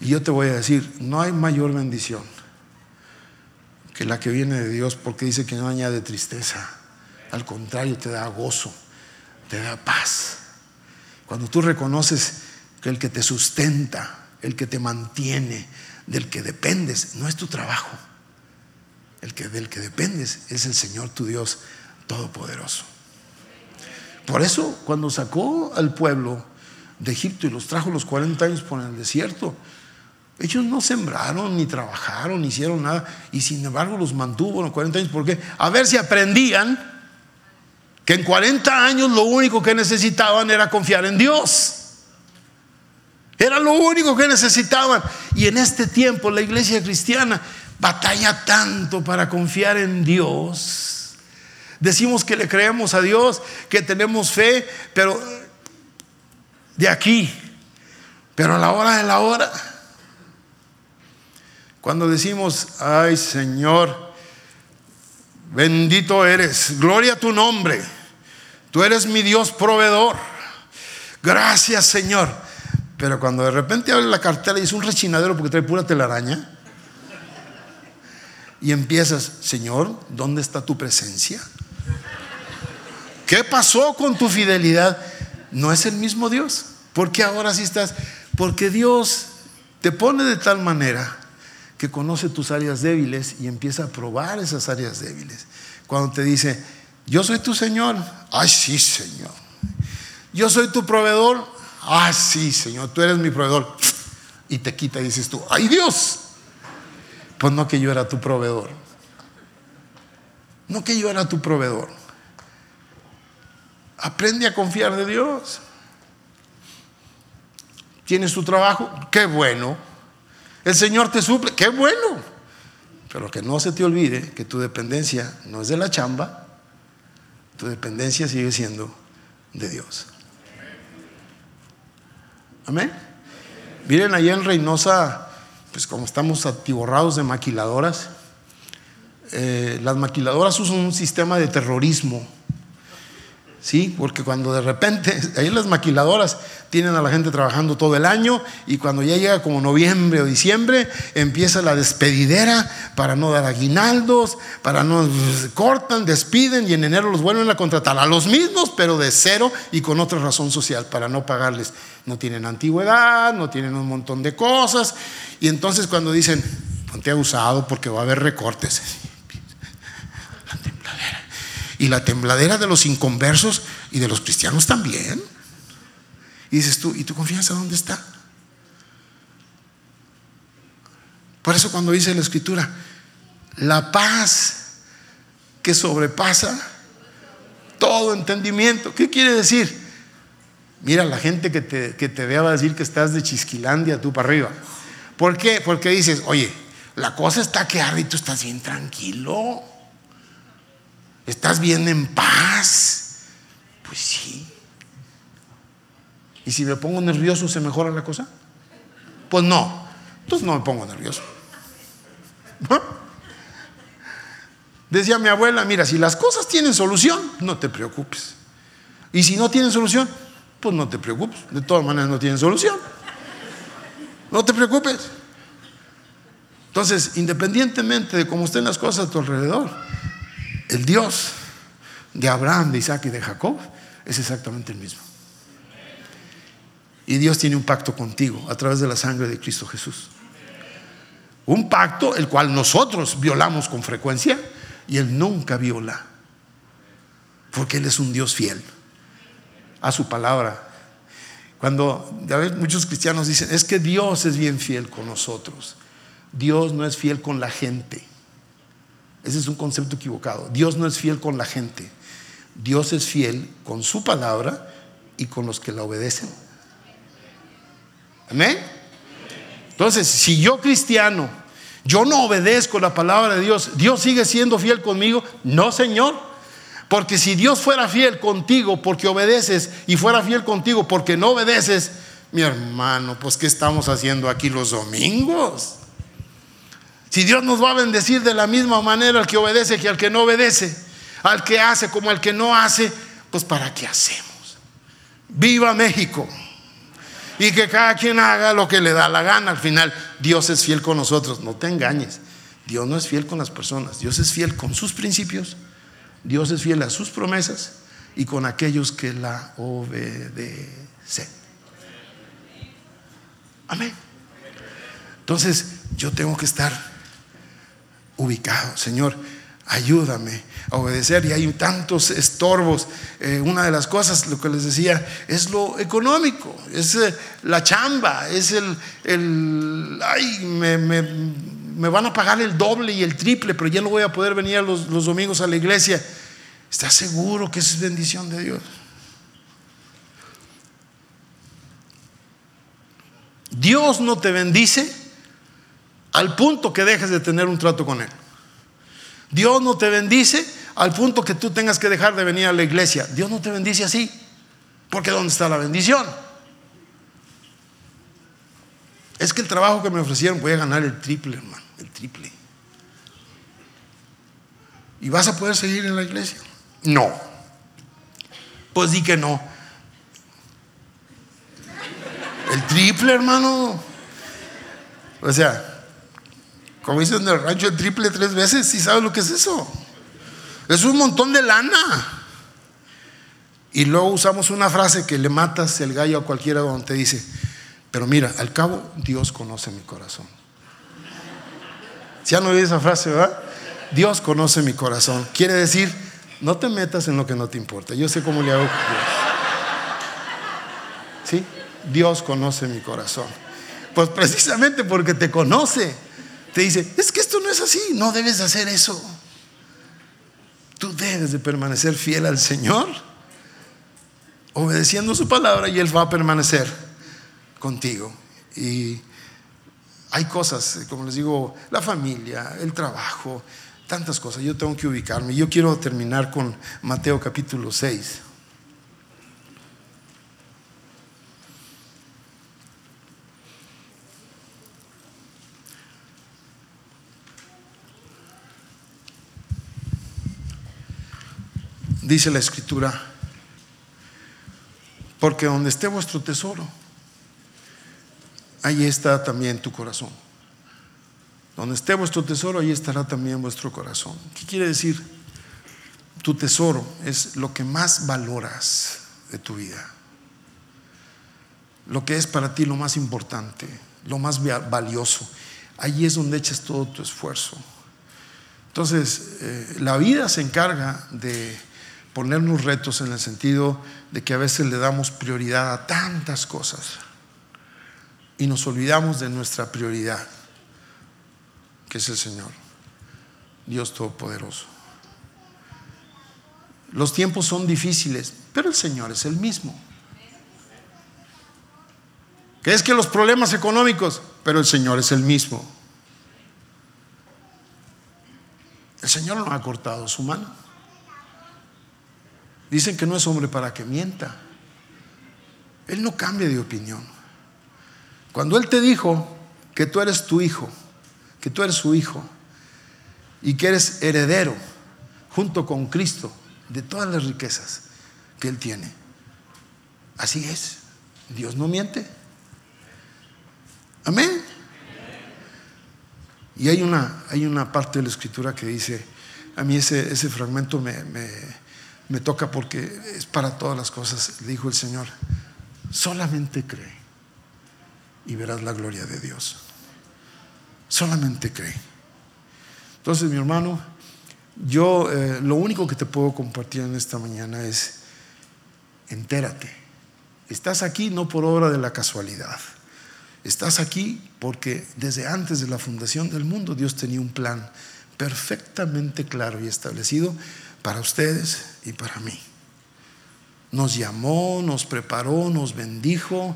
Y yo te voy a decir, no hay mayor bendición que la que viene de Dios, porque dice que no añade tristeza. Al contrario, te da gozo, te da paz. Cuando tú reconoces que el que te sustenta, el que te mantiene, del que dependes, no es tu trabajo. El que del que dependes es el Señor tu Dios todopoderoso. Por eso, cuando sacó al pueblo de Egipto y los trajo los 40 años por el desierto, ellos no sembraron, ni trabajaron, ni hicieron nada, y sin embargo los mantuvo los 40 años. porque A ver si aprendían que en 40 años lo único que necesitaban era confiar en Dios. Era lo único que necesitaban. Y en este tiempo la iglesia cristiana batalla tanto para confiar en Dios. Decimos que le creemos a Dios, que tenemos fe, pero de aquí, pero a la hora de la hora cuando decimos, ay Señor, bendito eres, gloria a tu nombre, tú eres mi Dios proveedor, gracias Señor. Pero cuando de repente abre la cartera y es un rechinadero porque trae pura telaraña, y empiezas, Señor, ¿dónde está tu presencia? ¿Qué pasó con tu fidelidad? No es el mismo Dios. ¿Por qué ahora sí estás? Porque Dios te pone de tal manera que conoce tus áreas débiles y empieza a probar esas áreas débiles. Cuando te dice, yo soy tu Señor, ay sí Señor. Yo soy tu proveedor, ay sí Señor, tú eres mi proveedor. Y te quita y dices tú, ay Dios. Pues no que yo era tu proveedor. No que yo era tu proveedor. Aprende a confiar de Dios. ¿Tienes tu trabajo? Qué bueno. El Señor te suple, qué bueno. Pero que no se te olvide que tu dependencia no es de la chamba, tu dependencia sigue siendo de Dios. Amén. Miren allá en Reynosa, pues como estamos atiborrados de maquiladoras, eh, las maquiladoras usan un sistema de terrorismo. Sí, porque cuando de repente, ahí las maquiladoras tienen a la gente trabajando todo el año y cuando ya llega como noviembre o diciembre, empieza la despedidera para no dar aguinaldos, para no cortan, despiden y en enero los vuelven a contratar a los mismos, pero de cero y con otra razón social para no pagarles. No tienen antigüedad, no tienen un montón de cosas y entonces cuando dicen, ponte abusado porque va a haber recortes y la tembladera de los inconversos y de los cristianos también. Y dices tú, ¿y tu confianza dónde está? Por eso cuando dice la escritura, la paz que sobrepasa todo entendimiento, ¿qué quiere decir? Mira, la gente que te, que te vea va a decir que estás de Chisquilandia tú para arriba. ¿Por qué? Porque dices, oye, la cosa está que arde y tú estás bien tranquilo. ¿Estás bien en paz? Pues sí. ¿Y si me pongo nervioso se mejora la cosa? Pues no. Entonces no me pongo nervioso. Decía mi abuela, mira, si las cosas tienen solución, no te preocupes. Y si no tienen solución, pues no te preocupes. De todas maneras no tienen solución. No te preocupes. Entonces, independientemente de cómo estén las cosas a tu alrededor, el Dios de Abraham, de Isaac y de Jacob es exactamente el mismo. Y Dios tiene un pacto contigo a través de la sangre de Cristo Jesús. Un pacto el cual nosotros violamos con frecuencia y Él nunca viola. Porque Él es un Dios fiel a su palabra. Cuando muchos cristianos dicen, es que Dios es bien fiel con nosotros. Dios no es fiel con la gente. Ese es un concepto equivocado. Dios no es fiel con la gente. Dios es fiel con su palabra y con los que la obedecen. Amén. Entonces, si yo cristiano, yo no obedezco la palabra de Dios, ¿Dios sigue siendo fiel conmigo? No, Señor. Porque si Dios fuera fiel contigo porque obedeces y fuera fiel contigo porque no obedeces, mi hermano, pues ¿qué estamos haciendo aquí los domingos? Si Dios nos va a bendecir de la misma manera al que obedece que al que no obedece, al que hace como al que no hace, pues ¿para qué hacemos? Viva México. Y que cada quien haga lo que le da la gana. Al final, Dios es fiel con nosotros. No te engañes. Dios no es fiel con las personas. Dios es fiel con sus principios. Dios es fiel a sus promesas y con aquellos que la obedecen. Amén. Entonces, yo tengo que estar ubicado. Señor, ayúdame a obedecer. Y hay tantos estorbos. Eh, una de las cosas, lo que les decía, es lo económico, es eh, la chamba, es el, el ay, me, me, van a pagar el doble y el triple, pero ya no voy a poder venir los, los domingos a la iglesia. ¿Estás seguro que es bendición de Dios? Dios no te bendice al punto que dejes de tener un trato con Él. Dios no te bendice al punto que tú tengas que dejar de venir a la iglesia. Dios no te bendice así. Porque ¿dónde está la bendición? Es que el trabajo que me ofrecieron voy a ganar el triple, hermano, el triple. ¿Y vas a poder seguir en la iglesia? No. Pues di que no. El triple, hermano. O sea, como dicen en el rancho, el triple tres veces. ¿Sí sabes lo que es eso? Es un montón de lana. Y luego usamos una frase que le matas el gallo a cualquiera donde te dice, pero mira, al cabo Dios conoce mi corazón. ¿Ya no oído esa frase, verdad? Dios conoce mi corazón. Quiere decir, no te metas en lo que no te importa. Yo sé cómo le hago Dios. ¿Sí? Dios conoce mi corazón. Pues precisamente porque te conoce te dice, es que esto no es así, no debes hacer eso. Tú debes de permanecer fiel al Señor, obedeciendo su palabra y Él va a permanecer contigo. Y hay cosas, como les digo, la familia, el trabajo, tantas cosas. Yo tengo que ubicarme. Yo quiero terminar con Mateo capítulo 6. Dice la escritura, Porque donde esté vuestro tesoro, ahí está también tu corazón. Donde esté vuestro tesoro, ahí estará también vuestro corazón. ¿Qué quiere decir? Tu tesoro es lo que más valoras de tu vida. Lo que es para ti lo más importante, lo más valioso. Ahí es donde echas todo tu esfuerzo. Entonces, eh, la vida se encarga de ponernos retos en el sentido de que a veces le damos prioridad a tantas cosas y nos olvidamos de nuestra prioridad, que es el Señor, Dios Todopoderoso. Los tiempos son difíciles, pero el Señor es el mismo. Que es que los problemas económicos, pero el Señor es el mismo. El Señor no ha cortado su mano. Dicen que no es hombre para que mienta. Él no cambia de opinión. Cuando Él te dijo que tú eres tu hijo, que tú eres su hijo y que eres heredero junto con Cristo de todas las riquezas que Él tiene, así es. Dios no miente. Amén. Y hay una, hay una parte de la escritura que dice, a mí ese, ese fragmento me, me, toca porque es para todas las cosas, dijo el Señor, solamente cree y verás la gloria de Dios. Solamente cree. Entonces, mi hermano, yo eh, lo único que te puedo compartir en esta mañana es, entérate, estás aquí no por obra de la casualidad. Estás aquí porque desde antes de la fundación del mundo Dios tenía un plan perfectamente claro y establecido para ustedes y para mí. Nos llamó, nos preparó, nos bendijo,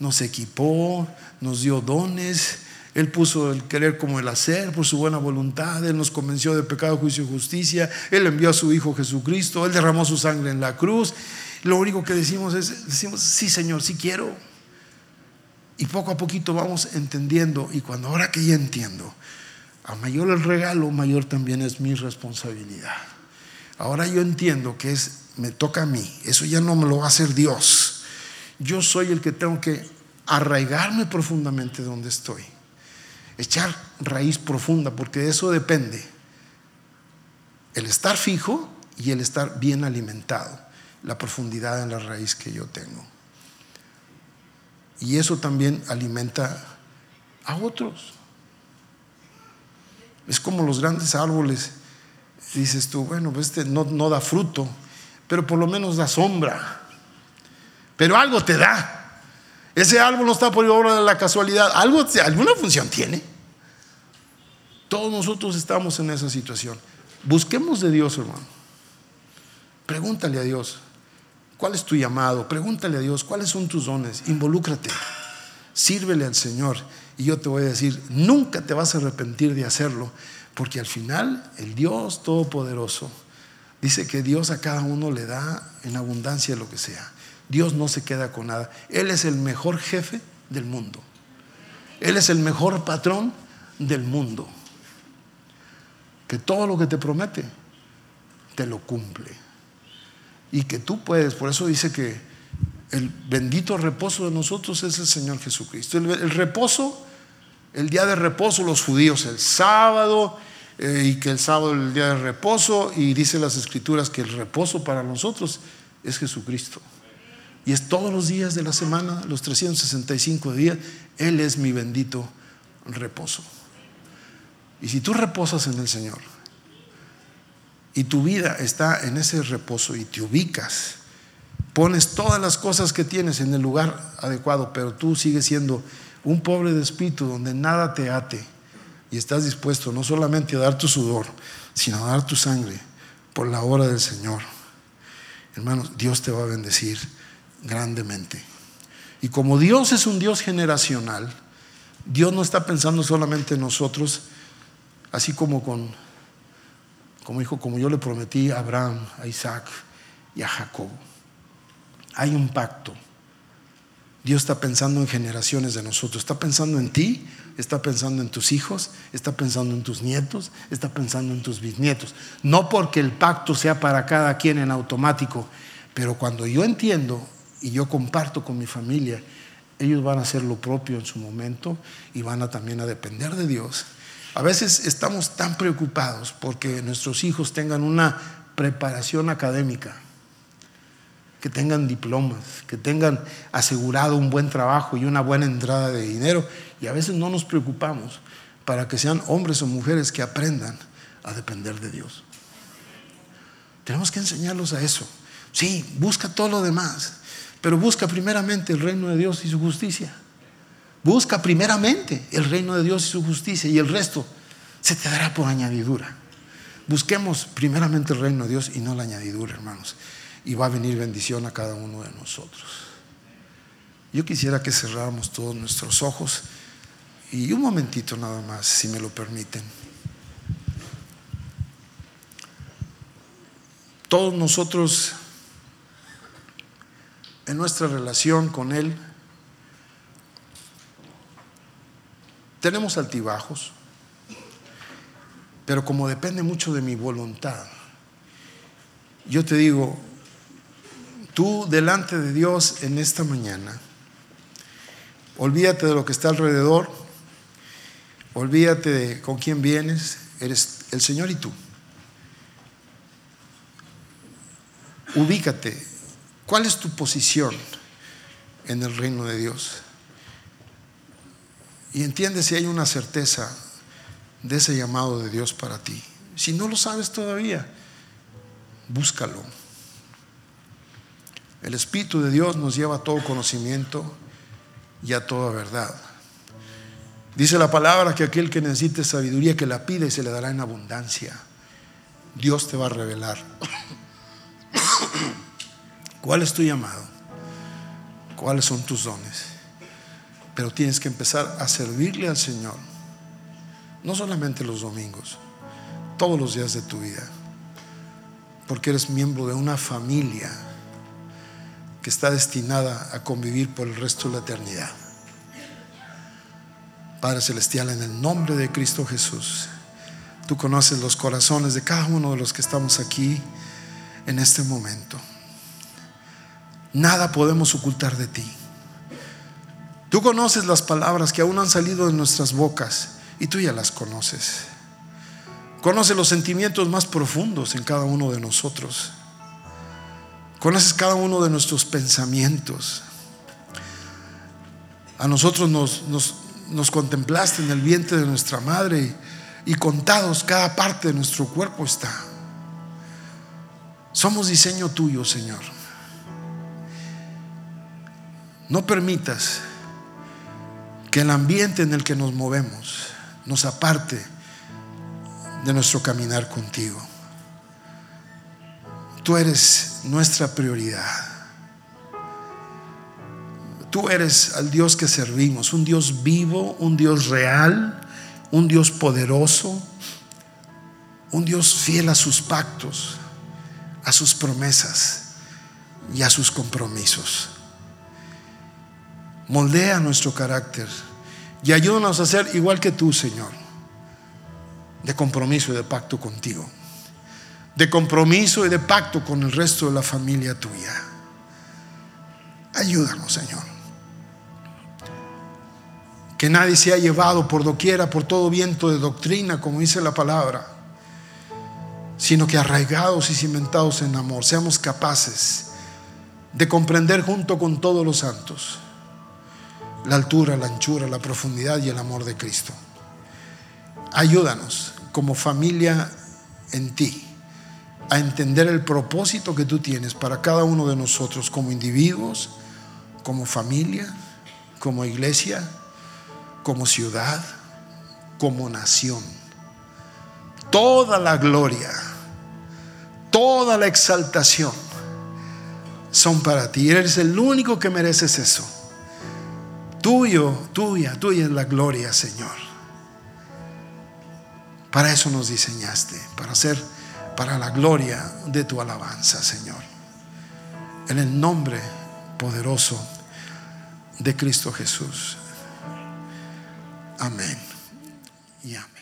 nos equipó, nos dio dones. Él puso el querer como el hacer por su buena voluntad. Él nos convenció de pecado, juicio y justicia. Él envió a su Hijo Jesucristo. Él derramó su sangre en la cruz. Lo único que decimos es, decimos, sí Señor, sí quiero. Y poco a poquito vamos entendiendo. Y cuando ahora que ya entiendo, a mayor el regalo, mayor también es mi responsabilidad. Ahora yo entiendo que es, me toca a mí. Eso ya no me lo va a hacer Dios. Yo soy el que tengo que arraigarme profundamente donde estoy. Echar raíz profunda, porque de eso depende el estar fijo y el estar bien alimentado, la profundidad en la raíz que yo tengo. Y eso también alimenta a otros. Es como los grandes árboles. Dices tú, bueno, pues este no, no da fruto, pero por lo menos da sombra. Pero algo te da. Ese árbol no está por obra de la casualidad. Algo, alguna función tiene. Todos nosotros estamos en esa situación. Busquemos de Dios, hermano. Pregúntale a Dios. ¿Cuál es tu llamado? Pregúntale a Dios, ¿cuáles son tus dones? Involúcrate, sírvele al Señor. Y yo te voy a decir, nunca te vas a arrepentir de hacerlo, porque al final el Dios Todopoderoso dice que Dios a cada uno le da en abundancia lo que sea. Dios no se queda con nada. Él es el mejor jefe del mundo. Él es el mejor patrón del mundo. Que todo lo que te promete, te lo cumple y que tú puedes. Por eso dice que el bendito reposo de nosotros es el Señor Jesucristo. El, reposo, el día de reposo, los judíos el sábado, eh, y que el sábado es el día de reposo, y dice las escrituras que el reposo para nosotros es Jesucristo. Y es todos los días de la semana, los 365 días, Él es mi bendito reposo. Y si tú reposas en el Señor, y tu vida está en ese reposo y te ubicas, pones todas las cosas que tienes en el lugar adecuado, pero tú sigues siendo un pobre de espíritu donde nada te ate y estás dispuesto no solamente a dar tu sudor, sino a dar tu sangre por la obra del Señor. Hermanos, Dios te va a bendecir grandemente. Y como Dios es un Dios generacional, Dios no está pensando solamente en nosotros, así como con como dijo, como yo le prometí a Abraham, a Isaac y a Jacob. Hay un pacto. Dios está pensando en generaciones de nosotros, está pensando en ti, está pensando en tus hijos, está pensando en tus nietos, está pensando en tus bisnietos. No porque el pacto sea para cada quien en automático, pero cuando yo entiendo y yo comparto con mi familia, ellos van a hacer lo propio en su momento y van a también a depender de Dios. A veces estamos tan preocupados porque nuestros hijos tengan una preparación académica, que tengan diplomas, que tengan asegurado un buen trabajo y una buena entrada de dinero. Y a veces no nos preocupamos para que sean hombres o mujeres que aprendan a depender de Dios. Tenemos que enseñarlos a eso. Sí, busca todo lo demás, pero busca primeramente el reino de Dios y su justicia. Busca primeramente el reino de Dios y su justicia y el resto se te dará por añadidura. Busquemos primeramente el reino de Dios y no la añadidura, hermanos. Y va a venir bendición a cada uno de nosotros. Yo quisiera que cerráramos todos nuestros ojos y un momentito nada más, si me lo permiten. Todos nosotros en nuestra relación con Él tenemos altibajos, pero como depende mucho de mi voluntad, yo te digo, tú delante de Dios en esta mañana, olvídate de lo que está alrededor, olvídate de con quién vienes, eres el Señor y tú. Ubícate, ¿cuál es tu posición en el reino de Dios? Y entiende si hay una certeza de ese llamado de Dios para ti. Si no lo sabes todavía, búscalo. El Espíritu de Dios nos lleva a todo conocimiento y a toda verdad. Dice la palabra que aquel que necesite sabiduría, que la pide y se le dará en abundancia. Dios te va a revelar. ¿Cuál es tu llamado? ¿Cuáles son tus dones? Pero tienes que empezar a servirle al Señor no solamente los domingos, todos los días de tu vida. Porque eres miembro de una familia que está destinada a convivir por el resto de la eternidad. Padre Celestial, en el nombre de Cristo Jesús, tú conoces los corazones de cada uno de los que estamos aquí en este momento. Nada podemos ocultar de ti. Tú conoces las palabras que aún han salido de nuestras bocas y tú ya las conoces. Conoces los sentimientos más profundos en cada uno de nosotros. Conoces cada uno de nuestros pensamientos. A nosotros nos, nos, contemplaste en el vientre de nuestra madre y contados cada parte de nuestro cuerpo está. Somos diseño tuyo, Señor. No permitas que el ambiente en el que nos movemos nos aparte de nuestro caminar contigo. Tú eres nuestra prioridad. Tú eres al Dios que servimos, un Dios vivo, un Dios real, un Dios poderoso, un Dios fiel a sus pactos, a sus promesas y a sus compromisos. Moldea nuestro carácter y ayúdanos a ser igual que tú, Señor, de compromiso y de pacto contigo, de compromiso y de pacto con el resto de la familia tuya. Ayúdanos, Señor. Que nadie sea llevado por doquiera, por todo viento de doctrina, como dice la palabra, sino que arraigados y cimentados en amor, seamos capaces de comprender junto con todos los santos la altura, la anchura, la profundidad y el amor de Cristo. Ayúdanos como familia en ti a entender el propósito que tú tienes para cada uno de nosotros como individuos, como familia, como iglesia, como ciudad, como nación. Toda la gloria, toda la exaltación son para ti. Eres el único que mereces eso. Tuyo, tuya, tuya es la gloria, Señor. Para eso nos diseñaste, para hacer, para la gloria de tu alabanza, Señor. En el nombre poderoso de Cristo Jesús. Amén y amén.